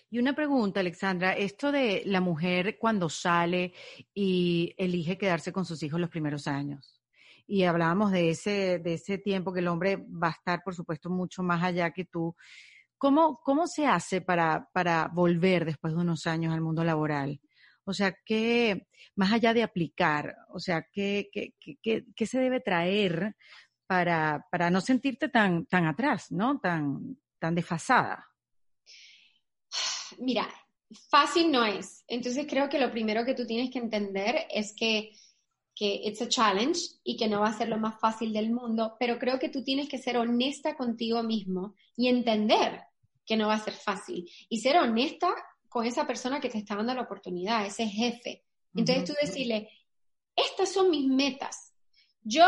Y una pregunta, Alexandra, esto de la mujer cuando sale y elige quedarse con sus hijos los primeros años y hablábamos de ese, de ese tiempo que el hombre va a estar, por supuesto, mucho más allá que tú. ¿Cómo, cómo se hace para, para volver después de unos años al mundo laboral? O sea, ¿qué, más allá de aplicar, o sea, qué, qué, qué, qué se debe traer para, para no sentirte tan, tan atrás, ¿no? Tan, tan desfasada. *sighs* Mira, fácil no es. Entonces creo que lo primero que tú tienes que entender es que que it's a challenge y que no va a ser lo más fácil del mundo, pero creo que tú tienes que ser honesta contigo mismo y entender que no va a ser fácil y ser honesta con esa persona que te está dando la oportunidad, ese jefe. Entonces tú decirle, estas son mis metas. Yo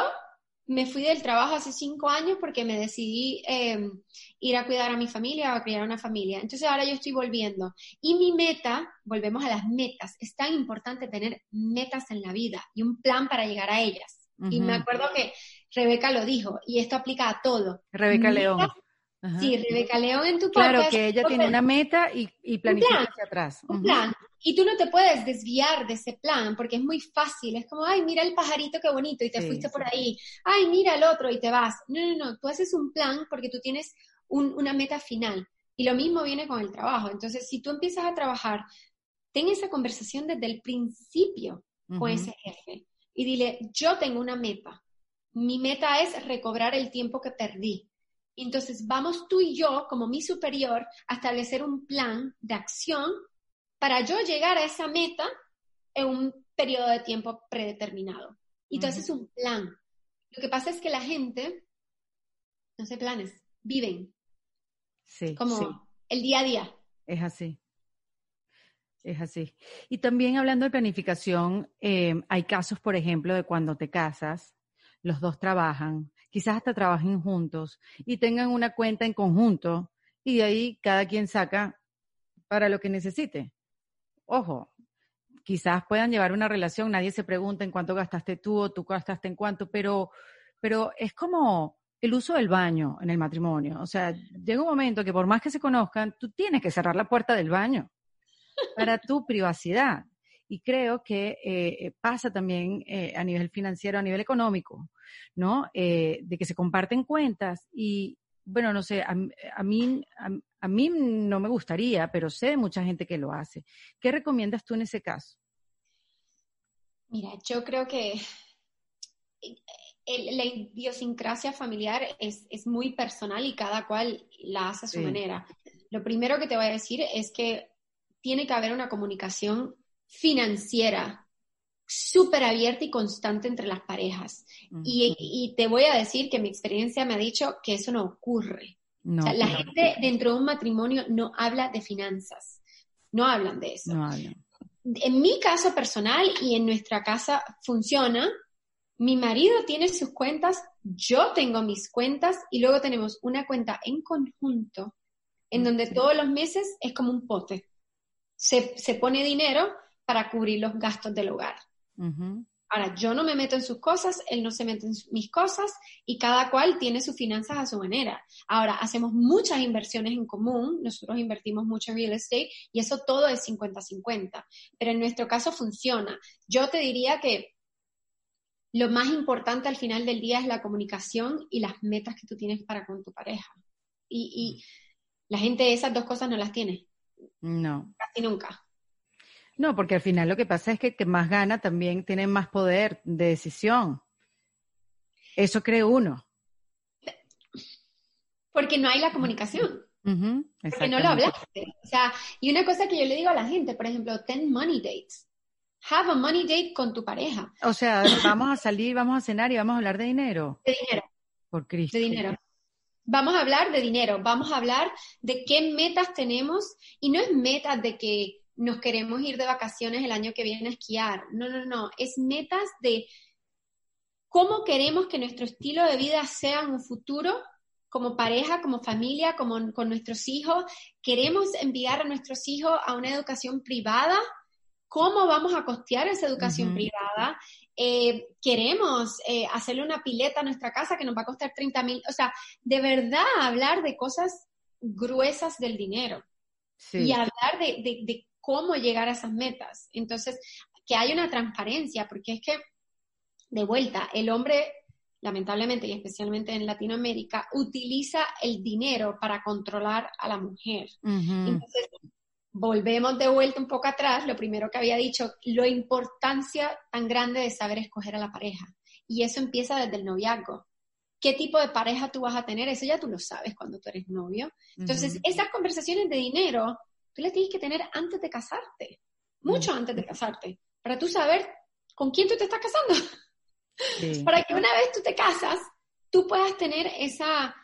me fui del trabajo hace cinco años porque me decidí em, ir a cuidar a mi familia o a criar una familia. Entonces ahora yo estoy volviendo. Y mi meta, volvemos a las metas, es tan importante tener metas en la vida y un plan para llegar a ellas. Y me acuerdo que Rebeca lo dijo, y esto aplica a todo. Rebeca León. Sí, Rebeca León en tu Claro, que ella tiene una meta y, y planifica hacia atrás. Un plan. Y tú no te puedes desviar de ese plan porque es muy fácil. Es como, ay, mira el pajarito qué bonito y te fuiste por ahí. Ay, mira el otro y te vas. No, no, no. Tú haces un plan porque tú tienes una meta final. Y lo mismo viene con el trabajo. Entonces, si tú empiezas a trabajar, ten esa conversación desde el principio con ese jefe y dile, yo tengo una meta. Mi meta es recobrar el tiempo que perdí. Entonces, vamos tú y yo, como mi superior, a establecer un plan de acción para yo llegar a esa meta en un periodo de tiempo predeterminado. Y entonces es un plan. Lo que pasa es que la gente no hace planes, viven. Sí. Como el día a día. Es así. Es así. Y también hablando de planificación, eh, hay casos, por ejemplo, de cuando te casas, los dos trabajan, quizás hasta trabajen juntos y tengan una cuenta en conjunto y de ahí cada quien saca para lo que necesite ojo, quizás puedan llevar una relación, nadie se pregunta en cuánto gastaste tú o tú gastaste en cuánto, pero, pero es como el uso del baño en el matrimonio. O sea, llega un momento que por más que se conozcan, tú tienes que cerrar la puerta del baño para tu privacidad. Y creo que eh, pasa también eh, a nivel financiero, a nivel económico, ¿no? Eh, de que se comparten cuentas y, bueno, no sé, a, mí, a, mí no me gustaría, pero sé de mucha gente que lo hace. ¿Qué recomiendas tú en ese caso? Mira, yo creo que la idiosincrasia familiar es, muy personal y cada cual la hace a su manera. Lo primero que te voy a decir es que tiene que haber una comunicación financiera súper abierta y constante entre las parejas. y, te voy a decir que mi experiencia me ha dicho que eso no ocurre. la gente dentro de un matrimonio no habla de finanzas, no hablan de eso. En mi caso personal y en nuestra casa funciona, mi marido tiene sus cuentas, yo tengo mis cuentas y luego tenemos una cuenta en conjunto en donde todos los meses es como un pote. Se, se pone dinero para cubrir los gastos del hogar. Ahora, yo no me meto en sus cosas, él no se mete en mis cosas y cada cual tiene sus finanzas a su manera. Ahora, hacemos muchas inversiones en común, nosotros invertimos mucho en real estate y eso todo es 50-50, pero en nuestro caso funciona. Yo te diría que lo más importante al final del día es la comunicación y las metas que tú tienes para con tu pareja. Y, la gente esas dos cosas no las tiene. No. Casi nunca. No, porque al final lo que pasa es que el que más gana también tiene más poder de decisión. Eso cree uno. Porque no hay la comunicación. porque no lo hablaste. O sea, y una cosa que yo le digo a la gente, por ejemplo, ten money dates. Have a money date con tu pareja. O sea, vamos a salir, vamos a cenar y vamos a hablar de dinero. De dinero. Por Cristo. De dinero. Vamos a hablar de dinero, vamos a hablar de qué metas tenemos y no es metas de que nos queremos ir de vacaciones el año que viene a esquiar. No, no, no, es metas de cómo queremos que nuestro estilo de vida sea en un futuro como pareja, como familia, como con nuestros hijos. Queremos enviar a nuestros hijos a una educación privada cómo vamos a costear esa educación privada. Eh, queremos eh, hacerle una pileta a nuestra casa que nos va a costar 30 mil. O sea, de verdad hablar de cosas gruesas del dinero y hablar de, cómo llegar a esas metas. Entonces, que haya una transparencia, porque es que, de vuelta, el hombre lamentablemente y especialmente en Latinoamérica, utiliza el dinero para controlar a la mujer. Entonces, volvemos de vuelta un poco atrás, lo primero que había dicho, la importancia tan grande de saber escoger a la pareja. Y eso empieza desde el noviazgo. ¿Qué tipo de pareja tú vas a tener? Eso ya tú lo sabes cuando tú eres novio. Entonces, esas conversaciones de dinero, tú las tienes que tener antes de casarte, mucho antes de casarte, para tú saber con quién tú te estás casando. *laughs* para que una vez tú te casas, tú puedas tener esa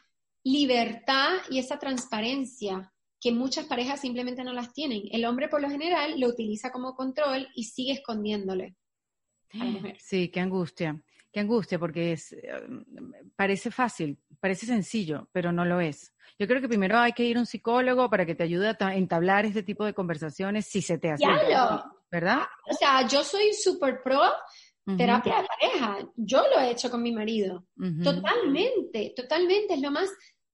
libertad y esa transparencia que muchas parejas simplemente no las tienen. El hombre por lo general lo utiliza como control y sigue escondiéndole a la *gasps* mujer. Sí, qué angustia, qué angustia, porque es, eh, parece fácil, parece sencillo, pero no lo es. Yo creo que primero hay que ir a un psicólogo para que te ayude a entablar este tipo de conversaciones si se te hace. ¿Verdad? O sea, yo soy súper pro terapia de pareja. Yo lo he hecho con mi marido. Totalmente, totalmente. Es lo más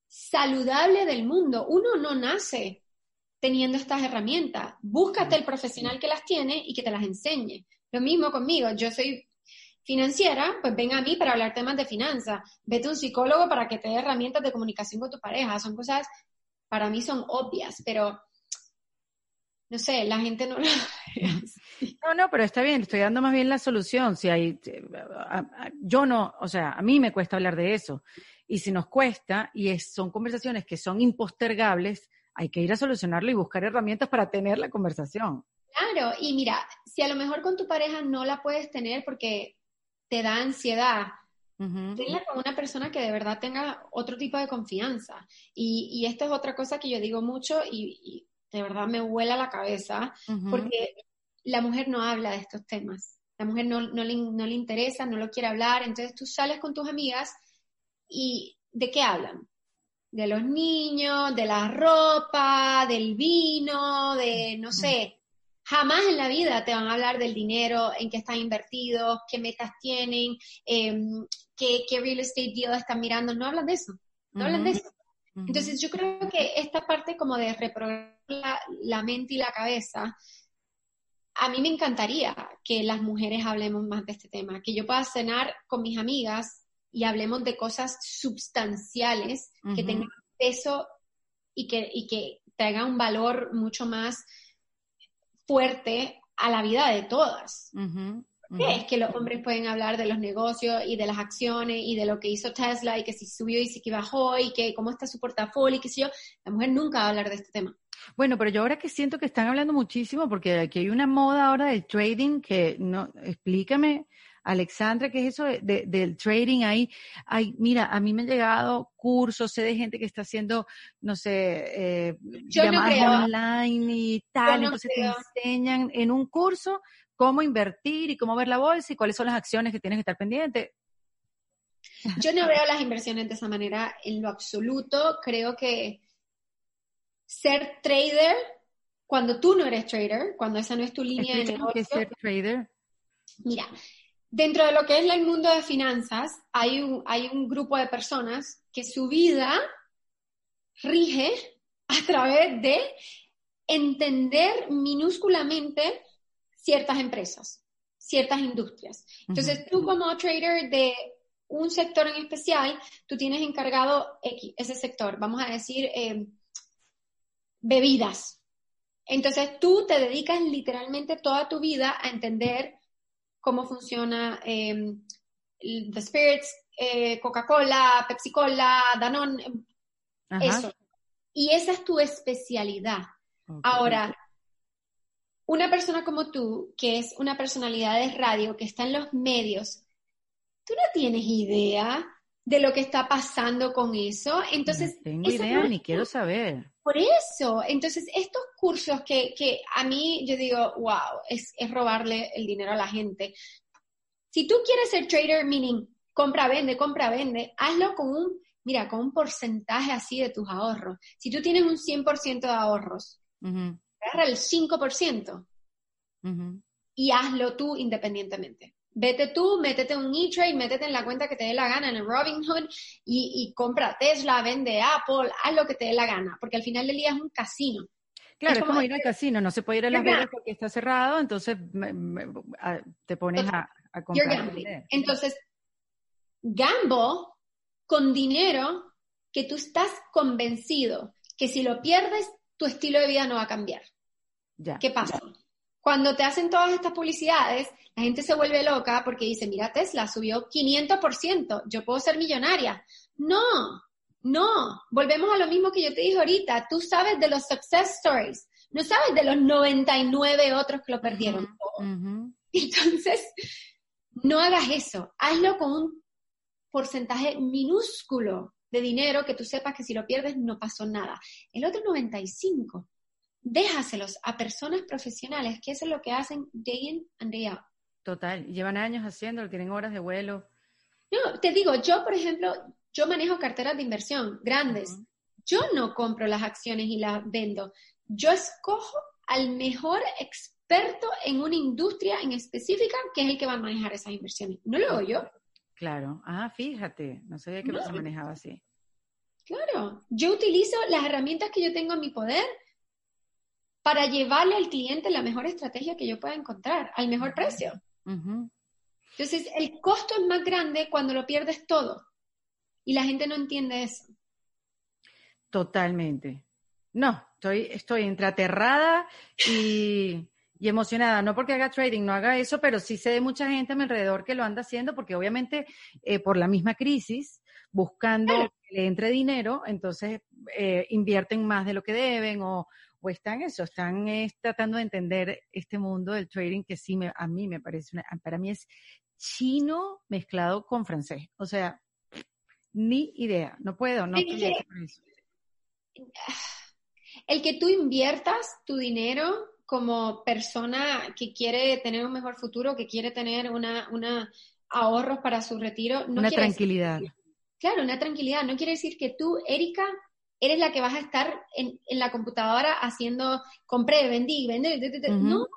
saludable del mundo. Uno no nace teniendo estas herramientas. Búscate el profesional que las tiene y que te las enseñe. Lo mismo conmigo, yo soy financiera, pues ven a mí para hablar temas de finanzas. Vete a un psicólogo para que te dé herramientas de comunicación con tu pareja. Son cosas, para mí son obvias, pero no sé, la gente no *laughs* lo... No, no, pero está bien, estoy dando más bien la solución. Si hay, yo no, o sea, a mí me cuesta hablar de eso. Y si nos cuesta, y son conversaciones que son impostergables, hay que ir a solucionarlo y buscar herramientas para tener la conversación. Claro, y mira, si a lo mejor con tu pareja no la puedes tener porque te da ansiedad, tenla con una persona que de verdad tenga otro tipo de confianza. Y, y esto es otra cosa que yo digo mucho y, de verdad me vuela la cabeza, porque la mujer no habla de estos temas. La mujer no, no, le, no le interesa, no lo quiere hablar. Entonces tú sales con tus amigas ¿Y de qué hablan? De los niños, de la ropa, del vino, de, no sé, jamás en la vida te van a hablar del dinero, en qué están invertidos, qué metas tienen, em, qué, real estate deal están mirando, no hablan de eso, no hablan de eso. Entonces yo creo que esta parte como de reprogramar la, la, mente y la cabeza, a mí me encantaría que las mujeres hablemos más de este tema, que yo pueda cenar con mis amigas y hablemos de cosas substanciales que tengan peso y que, y que traigan un valor mucho más fuerte a la vida de todas. Es que los hombres pueden hablar de los negocios y de las acciones y de lo que hizo Tesla y que si subió y si que bajó y que cómo está su portafolio y qué sé yo. La mujer nunca va a hablar de este tema. Bueno, pero yo ahora que siento que están hablando muchísimo, porque aquí hay una moda ahora del trading que no, explícame, Alexandra, ¿qué es eso del trading ahí? Ay, mira, a mí me han llegado cursos, sé de gente que está haciendo, no sé, eh, llamadas online y tal, entonces te enseñan en un curso cómo invertir y cómo ver la bolsa y cuáles son las acciones que tienes que estar pendiente. Yo no *laughs* veo las inversiones de esa manera en lo absoluto. Creo que ser trader, cuando tú no eres trader, cuando esa no es tu línea de negocio. ¿Qué es ser trader? Mira, Dentro de lo que es el mundo de finanzas, hay un, hay un grupo de personas que su vida rige a través de entender minúsculamente ciertas empresas. ciertas industrias. Entonces, tú como trader de un sector en especial, tú tienes encargado X, ese sector, vamos a decir, eh, bebidas. Entonces, tú te dedicas literalmente toda tu vida a entender cómo funciona eh, The Spirits, eh, Coca-Cola, Pepsi-Cola, Danone, eso. Y esa es tu especialidad. Ahora, una persona como tú, que es una personalidad de radio, que está en los medios, tú no tienes idea de lo que está pasando con eso. Entonces, no tengo idea ni quiero saber. Por eso, entonces estos cursos que, que a mí yo digo, wow, es, es, robarle el dinero a la gente. Si tú quieres ser trader, meaning compra, vende, compra, vende, hazlo con un, mira, con un porcentaje así de tus ahorros. Si tú tienes un 100% de ahorros, agarra el 5% y hazlo tú independientemente. Vete tú, métete un E-Trade, métete en la cuenta que te dé la gana en el Robinhood y, compra Tesla, vende Apple, haz lo que te dé la gana, porque al final del día es un casino. Claro, es como, ir al casino, no se puede ir a Las Vegas porque está cerrado, entonces te pones a, a comprar. Entonces, gamble con dinero que tú estás convencido que si lo pierdes, tu estilo de vida no va a cambiar. Ya, ¿Qué pasa? Cuando te hacen todas estas publicidades, la gente se vuelve loca porque dice, mira, Tesla subió 500%, yo puedo ser millonaria. No, no, volvemos a lo mismo que yo te dije ahorita, tú sabes de los success stories, no sabes de los 99 otros que lo perdieron Entonces, no hagas eso, hazlo con un porcentaje minúsculo de dinero que tú sepas que si lo pierdes no pasó nada. El otro 95, déjaselos a personas profesionales que eso es lo que hacen day in and day out. Total, llevan años haciéndolo, tienen horas de vuelo. No, te digo, yo por ejemplo, yo manejo carteras de inversión grandes. Yo no compro las acciones y las vendo. Yo escojo al mejor experto en una industria en específica que es el que va a manejar esas inversiones. No lo hago yo. Claro. Ah, fíjate, no sabía que se manejaba así. Claro, yo utilizo las herramientas que yo tengo a mi poder para llevarle al cliente la mejor estrategia que yo pueda encontrar, al mejor precio. Entonces, el costo es más grande cuando lo pierdes todo. Y la gente no entiende eso. Totalmente. No, estoy, estoy entre aterrada y y emocionada, no porque haga trading, no haga eso, pero sí sé de mucha gente a mi alrededor que lo anda haciendo porque obviamente eh, por la misma crisis, buscando que le entre dinero, entonces eh, invierten más de lo que deben o, están eso, están tratando de entender este mundo del trading que sí me, a mí me parece, una, para mí es chino mezclado con francés. O sea, ni idea, no puedo, no puedo *sighs* El que tú inviertas tu dinero como persona que quiere tener un mejor futuro, que quiere tener una, una ahorros para su retiro. No una tranquilidad. claro, una tranquilidad. No quiere decir que tú, Erika, eres la que vas a estar en, en la computadora haciendo, compré, vendí, vendí. No,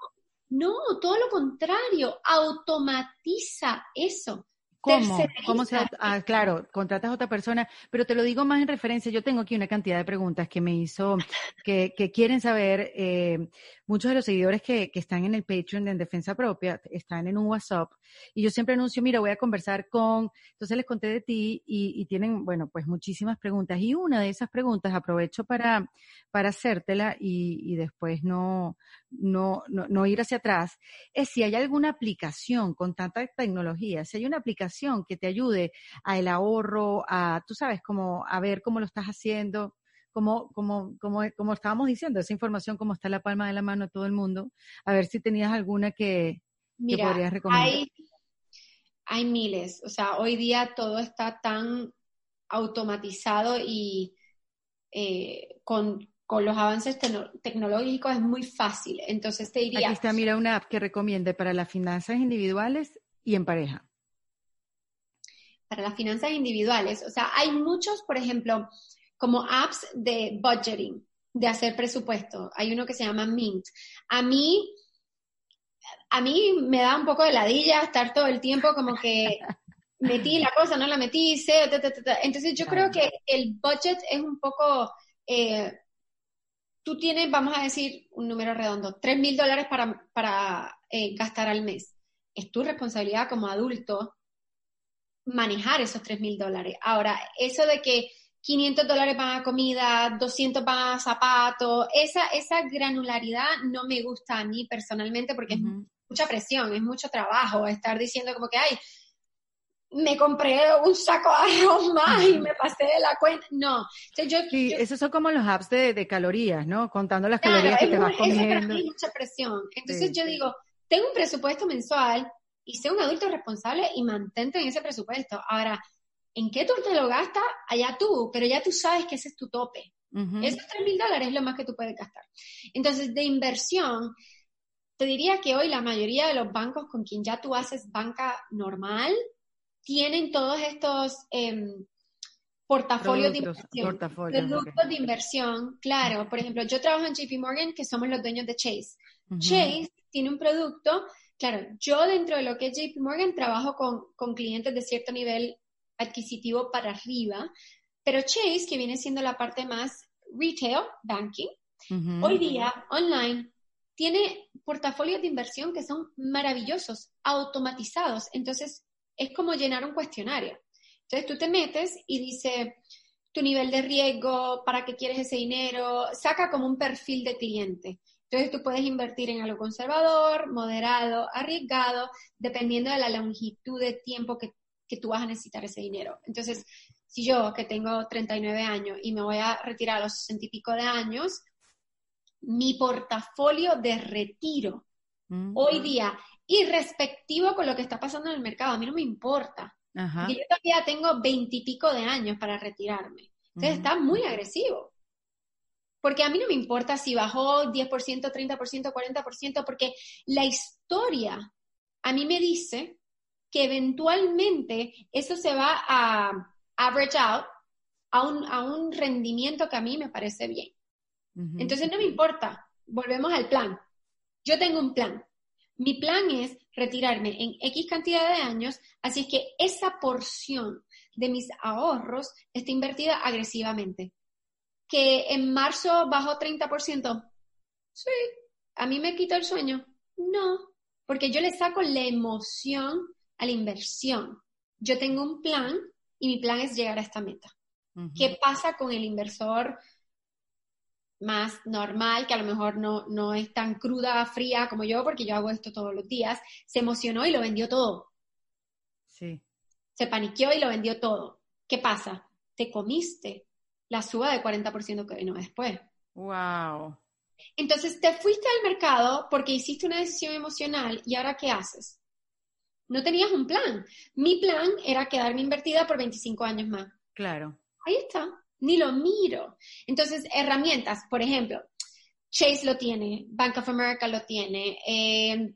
no, todo lo contrario, automatiza eso. ¿Cómo? ¿Cómo se, ah, claro, contratas a otra persona, pero te lo digo más en referencia. Yo tengo aquí una cantidad de preguntas que me hizo, que, que quieren saber. Eh, muchos de los seguidores que, que, están en el Patreon de En Defensa Propia están en un WhatsApp y yo siempre anuncio, mira, voy a conversar con, entonces les conté de ti y, y tienen, bueno, pues muchísimas preguntas y una de esas preguntas aprovecho para, para hacértela y, y después no, no, no, no ir hacia atrás, es si hay alguna aplicación con tanta tecnología, si hay una aplicación que te ayude a el ahorro, a, tú sabes, como a ver cómo lo estás haciendo como, como, como, como estábamos diciendo, esa información como está en la palma de la mano de todo el mundo, a ver si tenías alguna que, podrías recomendar. Hay, hay miles, o sea, hoy día todo está tan automatizado y eh, con, con, los avances tecnológicos es muy fácil. Entonces te diría... Aquí está, mira, una app que recomiende para las finanzas individuales y en pareja. Para las finanzas individuales, o sea, hay muchos, por ejemplo, como apps de budgeting, de hacer presupuesto. Hay uno que se llama Mint. A mí, a mí me da un poco de ladilla estar todo el tiempo como que *laughs* metí la cosa, no la metí, sé, entonces yo creo que el budget es un poco, eh, tú tienes, vamos a decir un número redondo, tres mil dólares para, para eh, gastar al mes. es tu responsabilidad como adulto manejar esos 3 mil dólares. Ahora, eso de que 500 dólares para comida, 200 para zapatos, esa, esa granularidad no me gusta a mí personalmente porque es mucha presión, es mucho trabajo estar diciendo como que, ay, me compré un saco *laughs* de arroz más y me pasé de la cuenta. No. yo, sí, esos son como los apps de, calorías, ¿no? Contando las calorías que te vas comiendo. Eso para mí es mucha presión. Entonces yo digo, tengo un presupuesto mensual y sé un adulto responsable y mantente en ese presupuesto. Ahora, ¿en qué tú te lo gastas? Allá tú, pero ya tú sabes que ese es tu tope. Esos 3 mil dólares es lo más que tú puedes gastar. Entonces, de inversión, te diría que hoy la mayoría de los bancos con quien ya tú haces banca normal, tienen todos estos em, portafolios de inversión. Productos de inversión, claro. Por ejemplo, yo trabajo en JP Morgan, que somos los dueños de Chase. Chase tiene un producto, claro, yo dentro de lo que es JP Morgan trabajo con, clientes de cierto nivel adquisitivo para arriba, pero Chase, que viene siendo la parte más retail, banking, hoy día, online, tiene portafolios de inversión que son maravillosos, automatizados. Entonces, es como llenar un cuestionario. Entonces tú te metes y dice tu nivel de riesgo, para qué quieres ese dinero, saca como un perfil de cliente. Entonces tú puedes invertir en algo conservador, moderado, arriesgado, dependiendo de la longitud de tiempo que, que tú vas a necesitar ese dinero. Entonces, si yo que tengo 39 años y me voy a retirar a los 60 y pico de años, mi portafolio de retiro mm. hoy día y respectivo con lo que está pasando en el mercado. A mí no me importa. yo todavía tengo veintipico de años para retirarme. Entonces está muy agresivo. Porque a mí no me importa si bajó 10%, 30%, 40%, porque la historia a mí me dice que eventualmente eso se va a average out a un, a un rendimiento que a mí me parece bien. Entonces no me importa. Volvemos al plan. Yo tengo un plan. Mi plan es retirarme en X cantidad de años, así que esa porción de mis ahorros está invertida agresivamente. Que en marzo bajó 30%. Sí. ¿A mí me quita el sueño? No, porque yo le saco la emoción a la inversión. Yo tengo un plan y mi plan es llegar a esta meta. ¿Qué pasa con el inversor más normal, que a lo mejor no, no es tan cruda, fría como yo, porque yo hago esto todos los días, se emocionó y lo vendió todo. Sí. Se paniqueó y lo vendió todo. ¿Qué pasa? Te comiste la suba de 40% que vino después. Wow. Entonces te fuiste al mercado porque hiciste una decisión emocional y ahora ¿qué haces? No tenías un plan. Mi plan era quedarme invertida por 25 años más. Claro. Ahí está ni lo miro. Entonces, herramientas, por ejemplo, Chase lo tiene, Bank of America lo tiene, eh,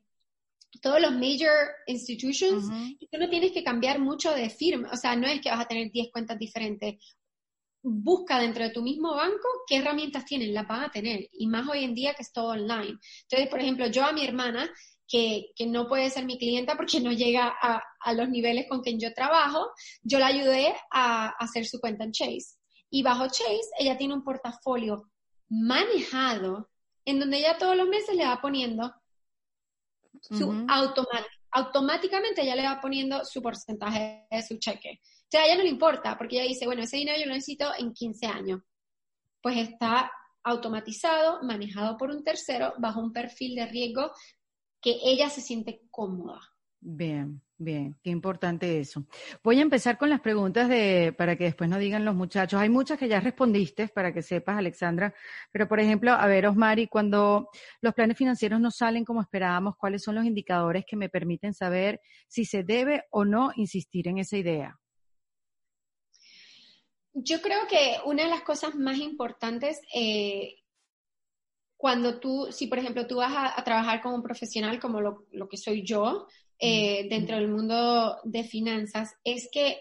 todos los major institutions, y tú no tienes que cambiar mucho de firma, o sea, no es que vas a tener 10 cuentas diferentes. Busca dentro de tu mismo banco qué herramientas tienen, las van a tener, y más hoy en día que es todo online. Entonces, por ejemplo, yo a mi hermana, que, no puede ser mi clienta porque no llega a, a, los niveles con quien yo trabajo, yo la ayudé a hacer su cuenta en Chase. Y bajo Chase, ella tiene un portafolio manejado en donde ella todos los meses le va poniendo su automáticamente ella le va poniendo su porcentaje de su cheque. Sea, ella no le importa, porque ella dice, bueno, ese dinero yo lo necesito en 15 años. Pues está automatizado, manejado por un tercero, bajo un perfil de riesgo que ella se siente cómoda. Bien. Bien, qué importante eso. Voy a empezar con las preguntas de, para que después no digan los muchachos. Hay muchas que ya respondiste, para que sepas, Alexandra. Pero, por ejemplo, a ver, Osmari, cuando los planes financieros no salen como esperábamos, ¿cuáles son los indicadores que me permiten saber si se debe o no insistir en esa idea? Yo creo que una de las cosas más importantes, eh, cuando tú, si por ejemplo tú vas a, trabajar con un profesional como lo, lo que soy yo, eh, dentro del mundo de finanzas es que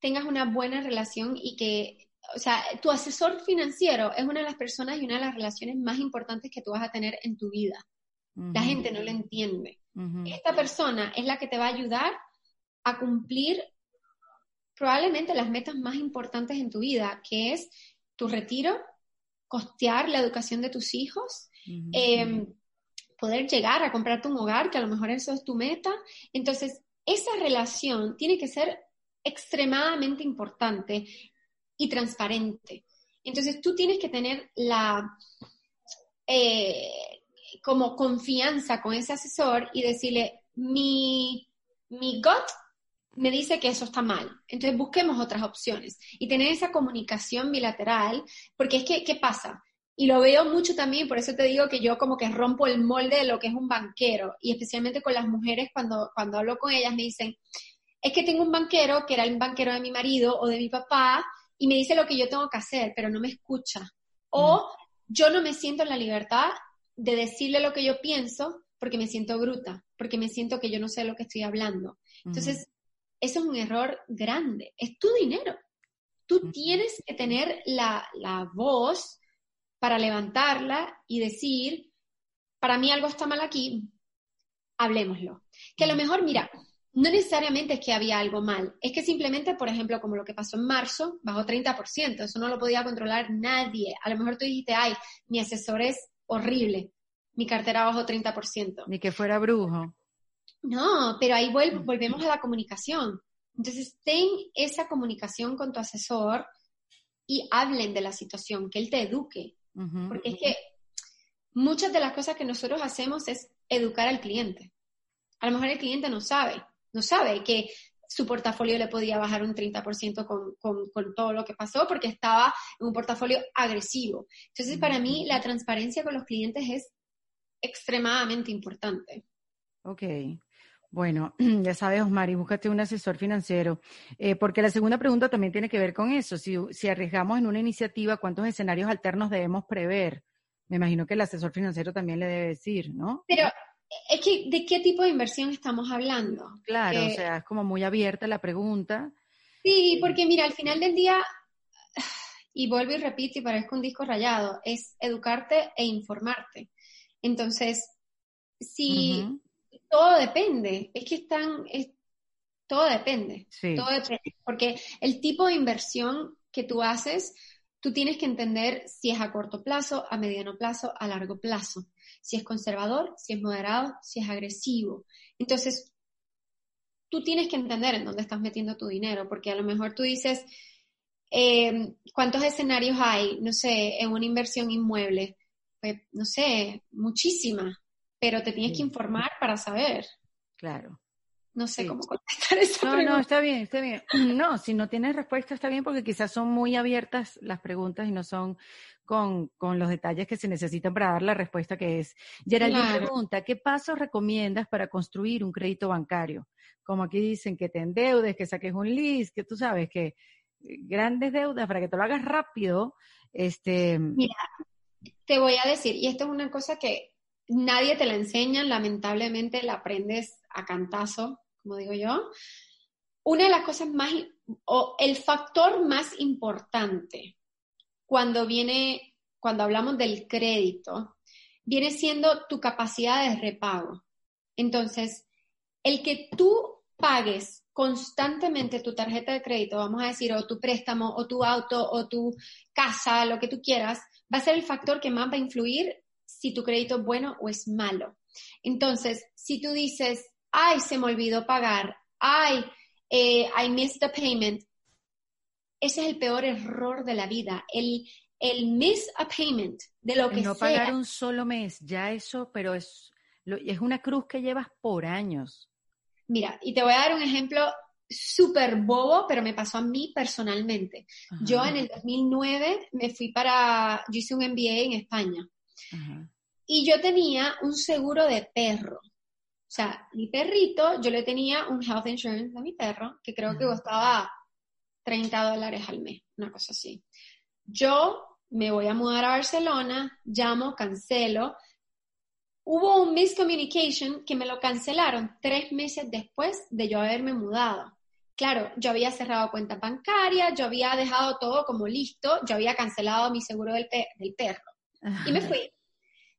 tengas una buena relación y que, o sea, tu asesor financiero es una de las personas y una de las relaciones más importantes que tú vas a tener en tu vida. La gente no lo entiende. Esta persona es la que te va a ayudar a cumplir probablemente las metas más importantes en tu vida, que es tu retiro, costear la educación de tus hijos, poder llegar a comprarte un hogar, que a lo mejor eso es tu meta. Entonces, esa relación tiene que ser extremadamente importante y transparente. Entonces, tú tienes que tener la, eh, como confianza con ese asesor y decirle, mi, mi gut me dice que eso está mal. Entonces busquemos otras opciones y tener esa comunicación bilateral, porque es que, ¿qué pasa? Y lo veo mucho también, por eso te digo que yo como que rompo el molde de lo que es un banquero, y especialmente con las mujeres cuando, cuando hablo con ellas me dicen, es que tengo un banquero que era el banquero de mi marido o de mi papá, y me dice lo que yo tengo que hacer, pero no me escucha. O mm. yo no me siento en la libertad de decirle lo que yo pienso porque me siento bruta, porque me siento que yo no sé lo que estoy hablando. Entonces, eso es un error grande. Es tu dinero. Tú tienes que tener la, voz para levantarla y decir, para mí algo está mal aquí, hablemoslo. Que a lo mejor, mira, no necesariamente es que había algo mal, es que simplemente, por ejemplo, como lo que pasó en marzo, bajó 30%, eso no lo podía controlar nadie. A lo mejor tú dijiste, ay, mi asesor es horrible, mi cartera bajó 30%. Ni que fuera brujo. No, pero ahí mm. volvemos a la comunicación. Entonces, ten esa comunicación con tu asesor y hablen de la situación, que él te eduque. Porque es que muchas de las cosas que nosotros hacemos es educar al cliente. A lo mejor el cliente no sabe, no sabe que su portafolio le podía bajar un 30% con, con, todo lo que pasó porque estaba en un portafolio agresivo. Entonces, para mí, la transparencia con los clientes es extremadamente importante. Ok. Bueno, *clears throat* ya sabes, Osmar, y búscate un asesor financiero, eh, porque la segunda pregunta también tiene que ver con eso. Si, si arriesgamos en una iniciativa, ¿cuántos escenarios alternos debemos prever? Me imagino que el asesor financiero también le debe decir, ¿no? Pero es que, ¿de qué tipo de inversión estamos hablando? Claro, o sea, es como muy abierta la pregunta. Sí, porque mira, al final del día, y vuelvo y repito y parezco un disco rayado, es educarte e informarte. Entonces, si todo depende, es que están, todo depende, todo depende, porque el tipo de inversión que tú haces, tú tienes que entender si es a corto plazo, a mediano plazo, a largo plazo, si es conservador, si es moderado, si es agresivo. Entonces, tú tienes que entender en dónde estás metiendo tu dinero, porque a lo mejor tú dices, eh, ¿cuántos escenarios hay, no sé, en una inversión inmueble? Pues, no sé, muchísimas, pero te tienes que informar para saber. Claro. No sé cómo contestar *laughs* esa no, No, está bien, está bien. No, si no tienes respuesta está bien porque quizás son muy abiertas las preguntas y no son con, con los detalles que se necesitan para dar la respuesta que es. Geraldine pregunta, ¿qué pasos recomiendas para construir un crédito bancario? Como aquí dicen que te endeudes, que saques un list, que tú sabes que grandes deudas para que te lo hagas rápido. Este... Mira, te voy a decir, y esto es una cosa que nadie te la enseña, lamentablemente la aprendes a cantazo, como digo yo. Una de las cosas más, o el factor más importante cuando viene, cuando hablamos del crédito, viene siendo tu capacidad de repago. Entonces, el que tú pagues constantemente tu tarjeta de crédito, vamos a decir, o tu préstamo, o tu auto, o tu casa, lo que tú quieras, va a ser el factor que más va a influir si tu crédito es bueno o es malo. Entonces, si tú dices, ay, se me olvidó pagar, ay, eh, I missed the payment, ese es el peor error de la vida, el, el miss a payment de lo que no sea. Pagar un solo mes, ya eso, pero es, es una cruz que llevas por años. Mira, y te voy a dar un ejemplo súper bobo, pero me pasó a mí personalmente. Yo en el 2009 me fui para, yo hice un MBA en España. Y yo tenía un seguro de perro. O sea, mi perrito, yo le tenía un health insurance a mi perro, que creo que costaba 30 dólares al mes, una cosa así. Yo me voy a mudar a Barcelona, llamo, cancelo. Hubo un miscommunication que me lo cancelaron tres meses después de yo haberme mudado. Claro, yo había cerrado cuenta bancaria, yo había dejado todo como listo, yo había cancelado mi seguro del, del perro. Y me fui.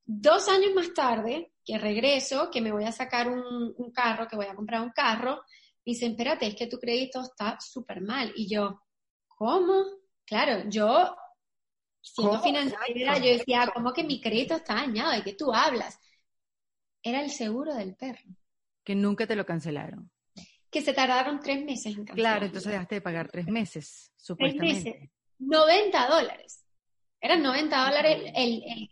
Dos años más tarde, que regreso, que me voy a sacar un, carro, que voy a comprar un carro, me dicen, espérate, es que tu crédito está súper mal. Y yo, ¿cómo? Claro, yo, siendo financiera, yo decía, ¿cómo que mi crédito está dañado? ¿De qué tú hablas? era el seguro del perro. Que nunca te lo cancelaron. Que se tardaron tres meses en cancelar. Claro, entonces dejaste de pagar tres meses, supuestamente. Tres meses. 90 dólares. Eran 90 dólares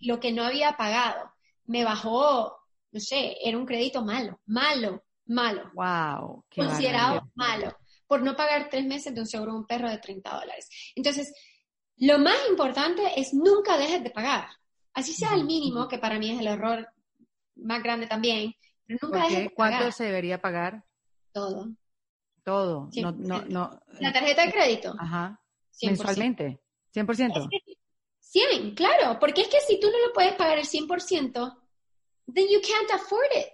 lo que no había pagado. Me bajó, no sé, era un crédito malo, malo, malo. Wow. considerado malo. Por no pagar tres meses de un seguro de un perro de 30 dólares. Entonces, lo más importante es nunca dejes de pagar. Así sea el mínimo, que para mí es el error más grande también, pero nunca dejes de pagar. ¿Cuánto se debería pagar? Todo. Todo. No, no, no. La tarjeta de crédito. Ajá. Mensualmente. 100%. 100, claro, porque es que si tú no lo puedes pagar el 100%, then you can't afford it.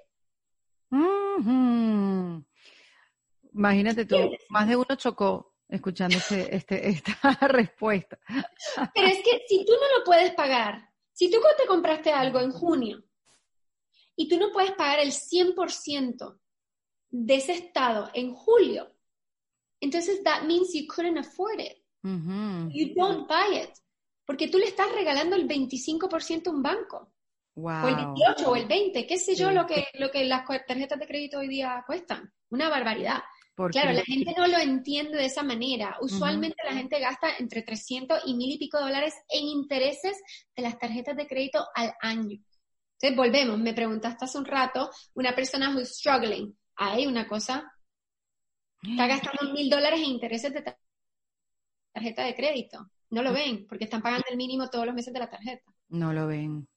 Imagínate tú, más de uno chocó escuchando este, este, esta *laughs* respuesta. Pero es que si tú no lo puedes pagar, si tú te compraste algo en junio y tú no puedes pagar el 100% de ese estado en julio, entonces that means you couldn't afford it. You don't buy it. Porque tú le estás regalando el 25% a un banco. O el 18 o el 20, qué sé yo lo que, lo que las tarjetas de crédito hoy día cuestan. Una barbaridad. Claro, la gente no lo entiende de esa manera. Usualmente la gente gasta entre 300 y mil y pico dólares en intereses de las tarjetas de crédito al año. Entonces, volvemos. Me preguntaste hace un rato, una persona who's struggling. Hay una cosa, está gastando mil dólares en intereses de tarjeta de crédito. No lo ven, porque están pagando el mínimo todos los meses de la tarjeta. No lo ven.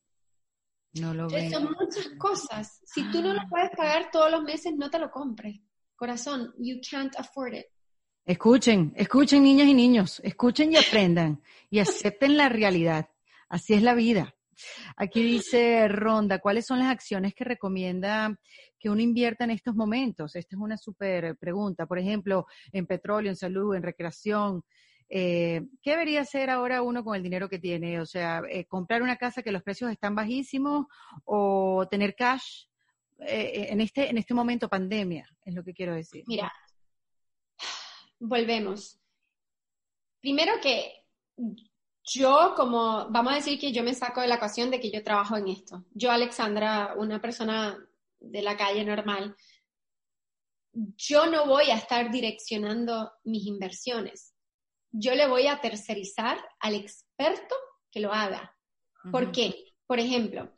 No lo ven. Son muchas cosas. Si tú no lo puedes pagar todos los meses, no te lo compres. Corazón, you can't afford it. Escuchen, escuchen niñas y niños, escuchen y aprendan y acepten la realidad. Así es la vida. Aquí dice Ronda, ¿cuáles son las acciones que recomienda que uno invierta en estos momentos? Esta es una súper pregunta. Por ejemplo, en petróleo, en salud, en recreación, eh, ¿Qué debería hacer ahora uno con el dinero que tiene? O sea, eh, comprar una casa que los precios están bajísimos o tener cash eh, en, este, en este momento pandemia, es lo que quiero decir. Mira, *sighs* volvemos. Primero que yo como, vamos a decir que yo me saco de la ocasión de que yo trabajo en esto. Yo, Alexandra, una persona de la calle normal, yo no voy a estar direccionando mis inversiones yo le voy a tercerizar al experto que lo haga. ¿Por qué? Por ejemplo,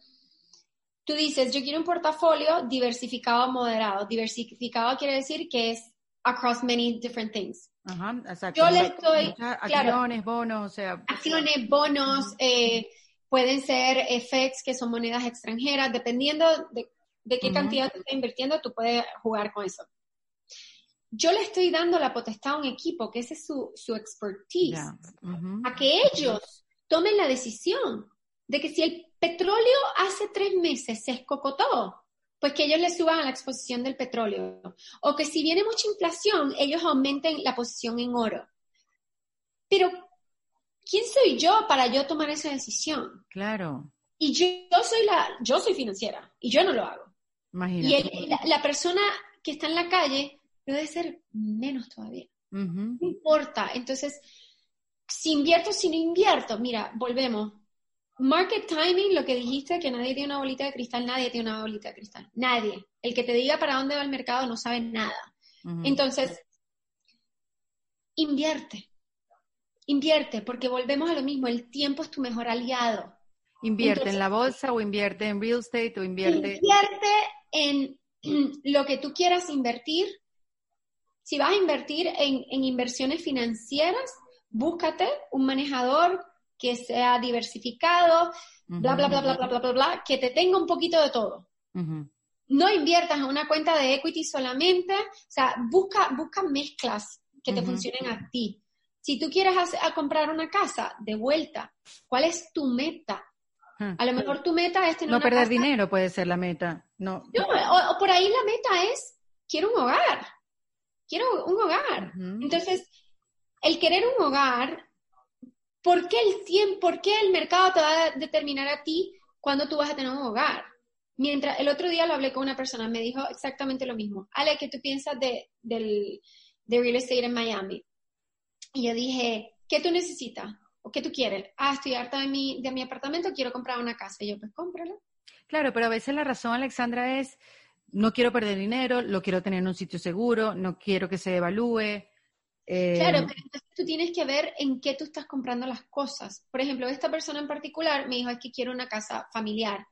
tú dices, yo quiero un portafolio diversificado moderado. Diversificado quiere decir que es across many different things. Ajá, exacto. Yo le estoy... Acciones, bonos, o sea... Acciones, bonos, eh, pueden ser FX, que son monedas extranjeras, dependiendo de, qué cantidad tú estás invirtiendo, tú puedes jugar con eso yo le estoy dando la potestad a un equipo, que ese es su, su expertise, a que ellos tomen la decisión de que si el petróleo hace tres meses se escocotó, pues que ellos le suban a la exposición del petróleo. O que si viene mucha inflación, ellos aumenten la posición en oro. Pero, ¿quién soy yo para yo tomar esa decisión? Claro. Y yo, soy la, yo soy financiera y yo no lo hago. Imagínate. Y la persona que está en la calle debe ser menos todavía. No importa. Entonces, si invierto, si no invierto, mira, volvemos. Market timing, lo que dijiste, que nadie tiene una bolita de cristal, nadie tiene una bolita de cristal. Nadie. El que te diga para dónde va el mercado no sabe nada. Entonces, invierte. Invierte, porque volvemos a lo mismo. El tiempo es tu mejor aliado. ¿Invierte en la bolsa o invierte en real estate o invierte? Invierte en *clears throat* lo que tú quieras invertir si vas a invertir en, inversiones financieras, búscate un manejador que sea diversificado, bla, bla, bla, bla, bla, bla, bla, bla, que te tenga un poquito de todo. No inviertas en una cuenta de equity solamente, o sea, busca, busca mezclas que te funcionen a ti. Si tú quieres comprar una casa, de vuelta, ¿cuál es tu meta? A lo mejor tu meta es tener No perder dinero puede ser la meta, ¿no? no o por ahí la meta es, quiero un hogar quiero un hogar. Entonces, el querer un hogar, ¿por qué el tiempo, por qué el mercado te va a determinar a ti cuando tú vas a tener un hogar? Mientras, el otro día lo hablé con una persona, me dijo exactamente lo mismo. Ale, ¿qué tú piensas de, del, de real estate en Miami? Y yo dije, ¿qué tú necesitas? ¿O qué tú quieres? Ah, estoy harta de mi, de mi apartamento, quiero comprar una casa. Y yo, pues cómprala. Claro, pero a veces la razón, Alexandra, es no quiero perder dinero, lo quiero tener en un sitio seguro, no quiero que se evalúe. Eh, claro, pero entonces tú tienes que ver en qué tú estás comprando las cosas. Por ejemplo, esta persona en particular me dijo, es que quiero una casa familiar.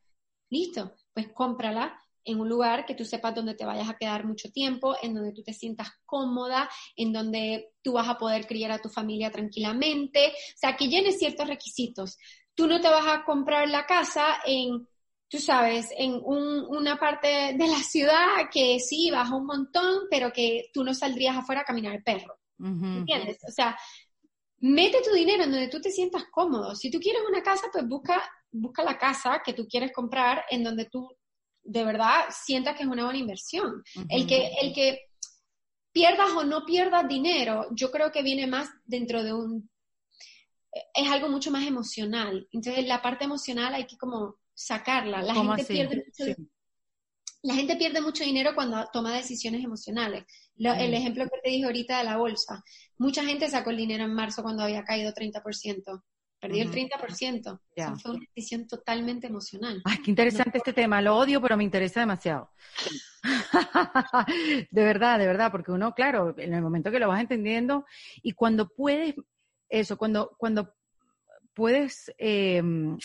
Listo, pues cómprala en un lugar que tú sepas donde te vayas a quedar mucho tiempo, en donde tú te sientas cómoda, en donde tú vas a poder criar a tu familia tranquilamente, o sea, que llenes ciertos requisitos. Tú no te vas a comprar la casa en, tú sabes, en una parte de la ciudad que sí, baja un montón, pero que tú no saldrías afuera a caminar el perro. ¿Entiendes? O sea, mete tu dinero en donde tú te sientas cómodo. Si tú quieres una casa, pues busca, busca la casa que tú quieres comprar en donde tú de verdad sientas que es una buena inversión. El, que, el que pierdas o no pierdas dinero, yo creo que viene más dentro de un... Es algo mucho más emocional. Entonces, la parte emocional hay que como sacarla. La gente pierde mucho, La gente pierde mucho dinero cuando toma decisiones emocionales. El ejemplo que te dije ahorita de la bolsa. Mucha gente sacó el dinero en marzo cuando había caído 30%. Perdió el 30%. Eso fue una decisión totalmente emocional. Ay, qué interesante este tema. Lo odio, pero me interesa demasiado. *laughs* de verdad, de verdad, porque uno, claro, en el momento que lo vas entendiendo y cuando puedes, eso, cuando, cuando puedes em,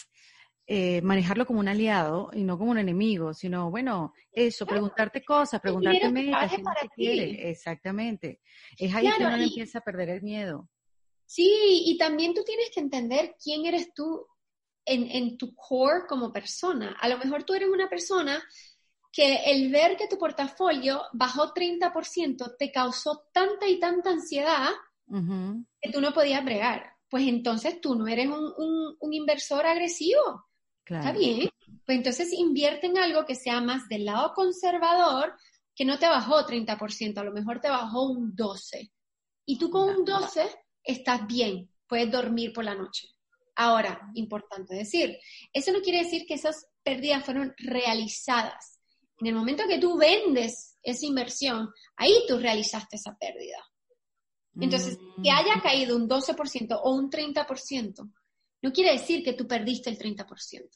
eh, manejarlo como un aliado y no como un enemigo, sino, bueno, eso, preguntarte cosas, preguntarte metas, quiere. Exactamente. Es ahí que uno empieza a perder el miedo. Sí, y también tú tienes que entender quién eres tú en, tu core como persona. A lo mejor tú eres una persona que el ver que tu portafolio bajó 30% te causó tanta y tanta ansiedad que tú no podías bregar. Pues entonces tú no eres un, inversor agresivo. Está bien. Pues entonces invierte en algo que sea más del lado conservador, que no te bajó 30%, a lo mejor te bajó un 12%. Y tú con un 12 estás bien, puedes dormir por la noche. Ahora, importante decir, eso no quiere decir que esas pérdidas fueron realizadas. En el momento que tú vendes esa inversión, ahí tú realizaste esa pérdida. Entonces, que mm. haya caído un 12% o un 30%, no quiere decir que tú perdiste el 30%.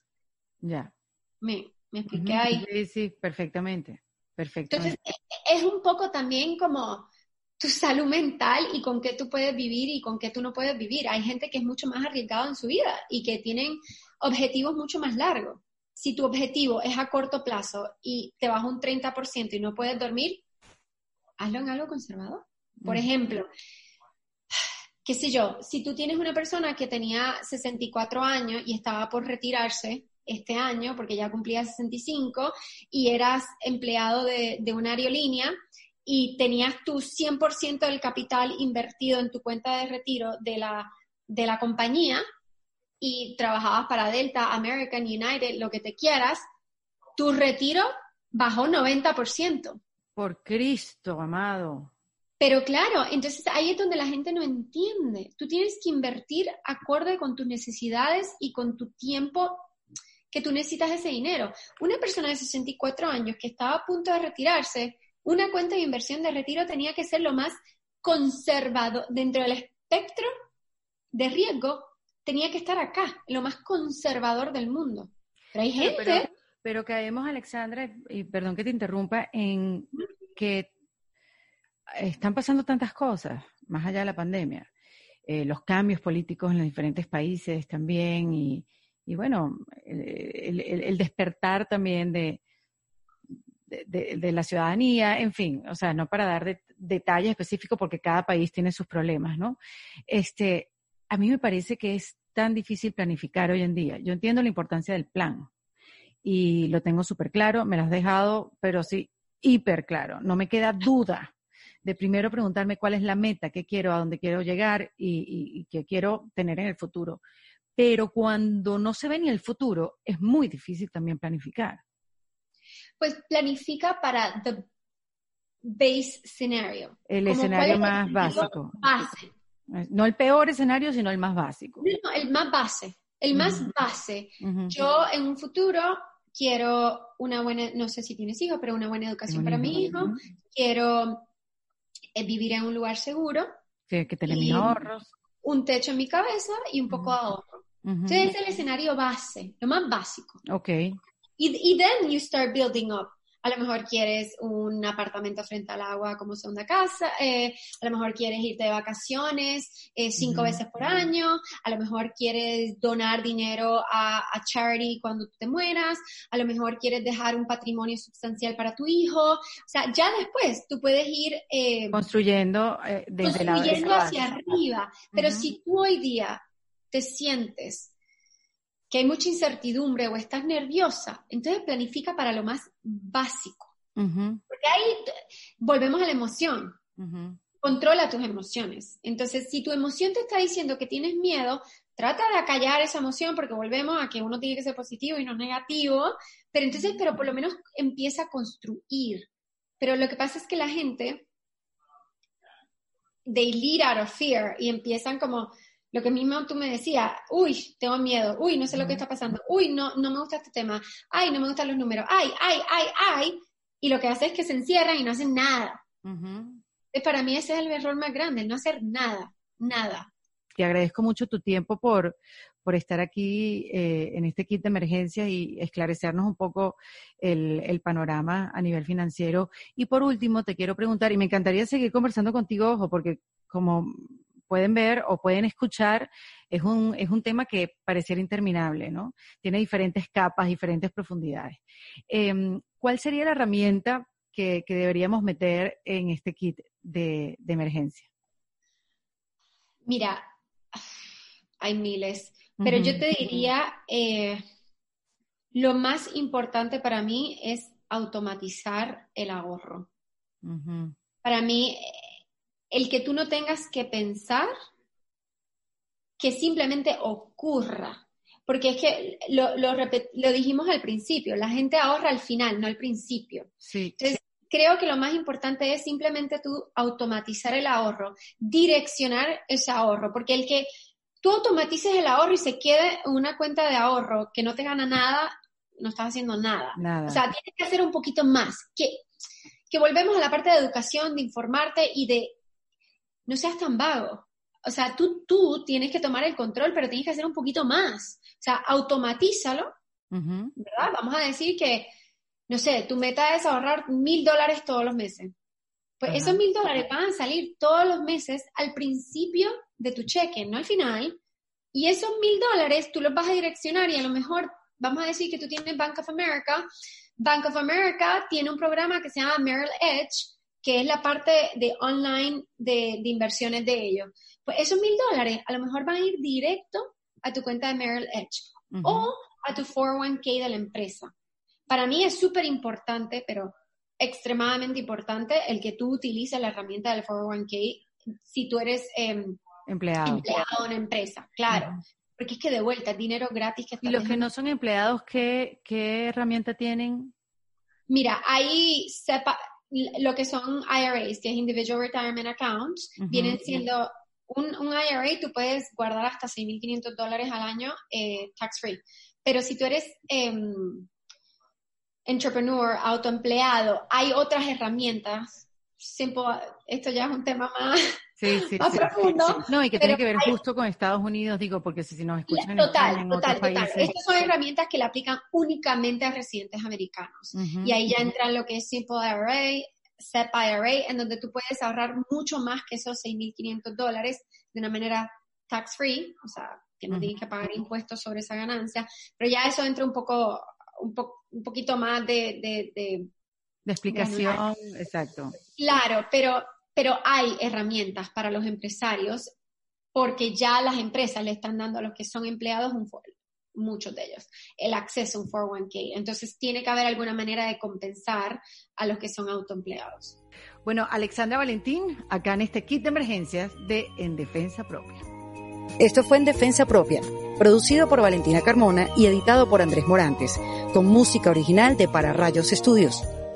Ya. Me, me expliqué ahí. Sí, sí, perfectamente. Perfectamente. Entonces, e, es un poco también como tu salud mental y con qué tú puedes vivir y con qué tú no puedes vivir. Hay gente que es mucho más arriesgada en su vida y que tienen objetivos mucho más largos. Si tu objetivo es a corto plazo y te baja un 30% y no puedes dormir, hazlo en algo conservador. Por mm. ejemplo, qué sé yo, si tú tienes una persona que tenía 64 años y estaba por retirarse este año, porque ya cumplía 65, y eras empleado de, de una aerolínea, y tenías tu 100% del capital invertido en tu cuenta de retiro de la, de la compañía y trabajabas para Delta, American, United, lo que te quieras, tu retiro bajó 90%. Por Cristo, amado. Pero claro, entonces ahí es donde la gente no entiende. Tú tienes que invertir acorde con tus necesidades y con tu tiempo que tú necesitas ese dinero. Una persona de 64 años que estaba a punto de retirarse, una cuenta de inversión de retiro tenía que ser lo más conservado dentro del espectro de riesgo, tenía que estar acá, lo más conservador del mundo. Pero hay gente... Pero, caemos, Alexandra, y perdón que te interrumpa, en que están pasando tantas cosas, más allá de la pandemia, eh, los cambios políticos en los diferentes países también, y, bueno, el despertar también de, de, la ciudadanía, en fin, o sea, no para dar detalles específicos porque cada país tiene sus problemas, ¿no? Este, a mí me parece que es tan difícil planificar hoy en día. Yo entiendo la importancia del plan y lo tengo súper claro, me lo has dejado, pero sí, hiper claro. No me queda duda de primero preguntarme cuál es la meta, qué quiero, a dónde quiero llegar y, y qué quiero tener en el futuro. Pero cuando no se ve ni el futuro, es muy difícil también planificar pues planifica para the base scenario. El escenario más básico. No el peor escenario, sino el más básico. No, el más base. El más base. Yo en un futuro quiero una buena, no sé si tienes hijos, pero una buena educación para mi hijo. Quiero eh, vivir en un lugar seguro. que tener mis ahorros. Un techo en mi cabeza y un poco de ahorro. Entonces es el escenario base, lo más básico. Ok. Y, y then you start building up. A lo mejor quieres un apartamento frente al agua como segunda casa, eh, a lo mejor quieres irte de vacaciones eh, cinco veces por año, a lo mejor quieres donar dinero a, charity cuando te mueras, a lo mejor quieres dejar un patrimonio sustancial para tu hijo, o sea, ya después tú puedes ir eh, construyendo desde construyendo hacia arriba, pero si tú hoy día te sientes que hay mucha incertidumbre o estás nerviosa, entonces planifica para lo más básico. Porque ahí volvemos a la emoción. Controla tus emociones. Entonces, si tu emoción te está diciendo que tienes miedo, trata de acallar esa emoción porque volvemos a que uno tiene que ser positivo y no negativo, pero entonces, pero por lo menos empieza a construir. Pero lo que pasa es que la gente, they lead out of fear y empiezan como, lo que mismo tú me decías, uy, tengo miedo, uy, no sé lo que está pasando, uy, no, no me gusta este tema, ay, no me gustan los números, ay, ay, ay, ay, y lo que hace es que se encierran y no hacen nada. Para mí ese es el error más grande, no hacer nada, nada. Te agradezco mucho tu tiempo por, por estar aquí eh, en este kit de emergencias y esclarecernos un poco el, el, panorama a nivel financiero. Y por último, te quiero preguntar, y me encantaría seguir conversando contigo, ojo, porque como pueden ver o pueden escuchar, es un, es un tema que pareciera interminable, ¿no? Tiene diferentes capas, diferentes profundidades. Em, ¿Cuál sería la herramienta que, deberíamos meter en este kit de, emergencia? Mira, hay miles, pero yo te diría, eh, lo más importante para mí es automatizar el ahorro. Para mí, el que tú no tengas que pensar, que simplemente ocurra. Porque es que lo, lo, dijimos al principio, la gente ahorra al final, no al principio. Sí. Entonces, creo que lo más importante es simplemente tú automatizar el ahorro, direccionar ese ahorro, porque el que tú automatices el ahorro y se quede en una cuenta de ahorro que no te gana nada, no estás haciendo nada. nada. O sea, tienes que hacer un poquito más. Que, que volvemos a la parte de educación, de informarte y de no seas tan vago. O sea, tú, tú tienes que tomar el control, pero tienes que hacer un poquito más. O sea, automatízalo, ¿verdad? Vamos a decir que, no sé, tu meta es ahorrar mil dólares todos los meses. Pues esos mil dólares van a salir todos los meses al principio de tu cheque, no al final. Y esos mil dólares tú los vas a direccionar y a lo mejor, vamos a decir que tú tienes Bank of America. Bank of America tiene un programa que se llama Merrill Edge, que es la parte de online de, inversiones de ellos. Pues esos mil dólares a lo mejor van a ir directo a tu cuenta de Merrill Edge o a tu 401k de la empresa. Para mí es súper importante, pero extremadamente importante el que tú utilices la herramienta del 401k si tú eres em, empleado. empleado en una empresa, claro. Porque es que de vuelta, dinero gratis que ¿Y los que no son empleados, qué, qué herramienta tienen? Mira, ahí sepa, lo que son IRAs, que es Individual Retirement Accounts, vienen siendo un, IRA, tú puedes guardar hasta 6.500 dólares al año eh, tax free. Pero si tú eres em, entrepreneur, autoempleado, hay otras herramientas. esto ya es un tema más Sí, sí, sí, No, y que tiene que ver justo con Estados Unidos, digo, porque si, nos escuchan total, en, total, total. Estas son herramientas que le aplican únicamente a residentes americanos. Y ahí ya entran lo que es Simple IRA, SEP IRA, en donde tú puedes ahorrar mucho más que esos 6.500 dólares de una manera tax free, o sea, que no tienes que pagar impuestos sobre esa ganancia. Pero ya eso entra un poco, un, un poquito más de, de, de de explicación, exacto. Claro, pero pero hay herramientas para los empresarios porque ya las empresas le están dando a los que son empleados un muchos de ellos, el acceso a un 401k. Entonces tiene que haber alguna manera de compensar a los que son autoempleados. Bueno, Alexandra Valentín, acá en este kit de emergencias de En Defensa Propia. Esto fue En Defensa Propia, producido por Valentina Carmona y editado por Andrés Morantes, con música original de Para Rayos Estudios.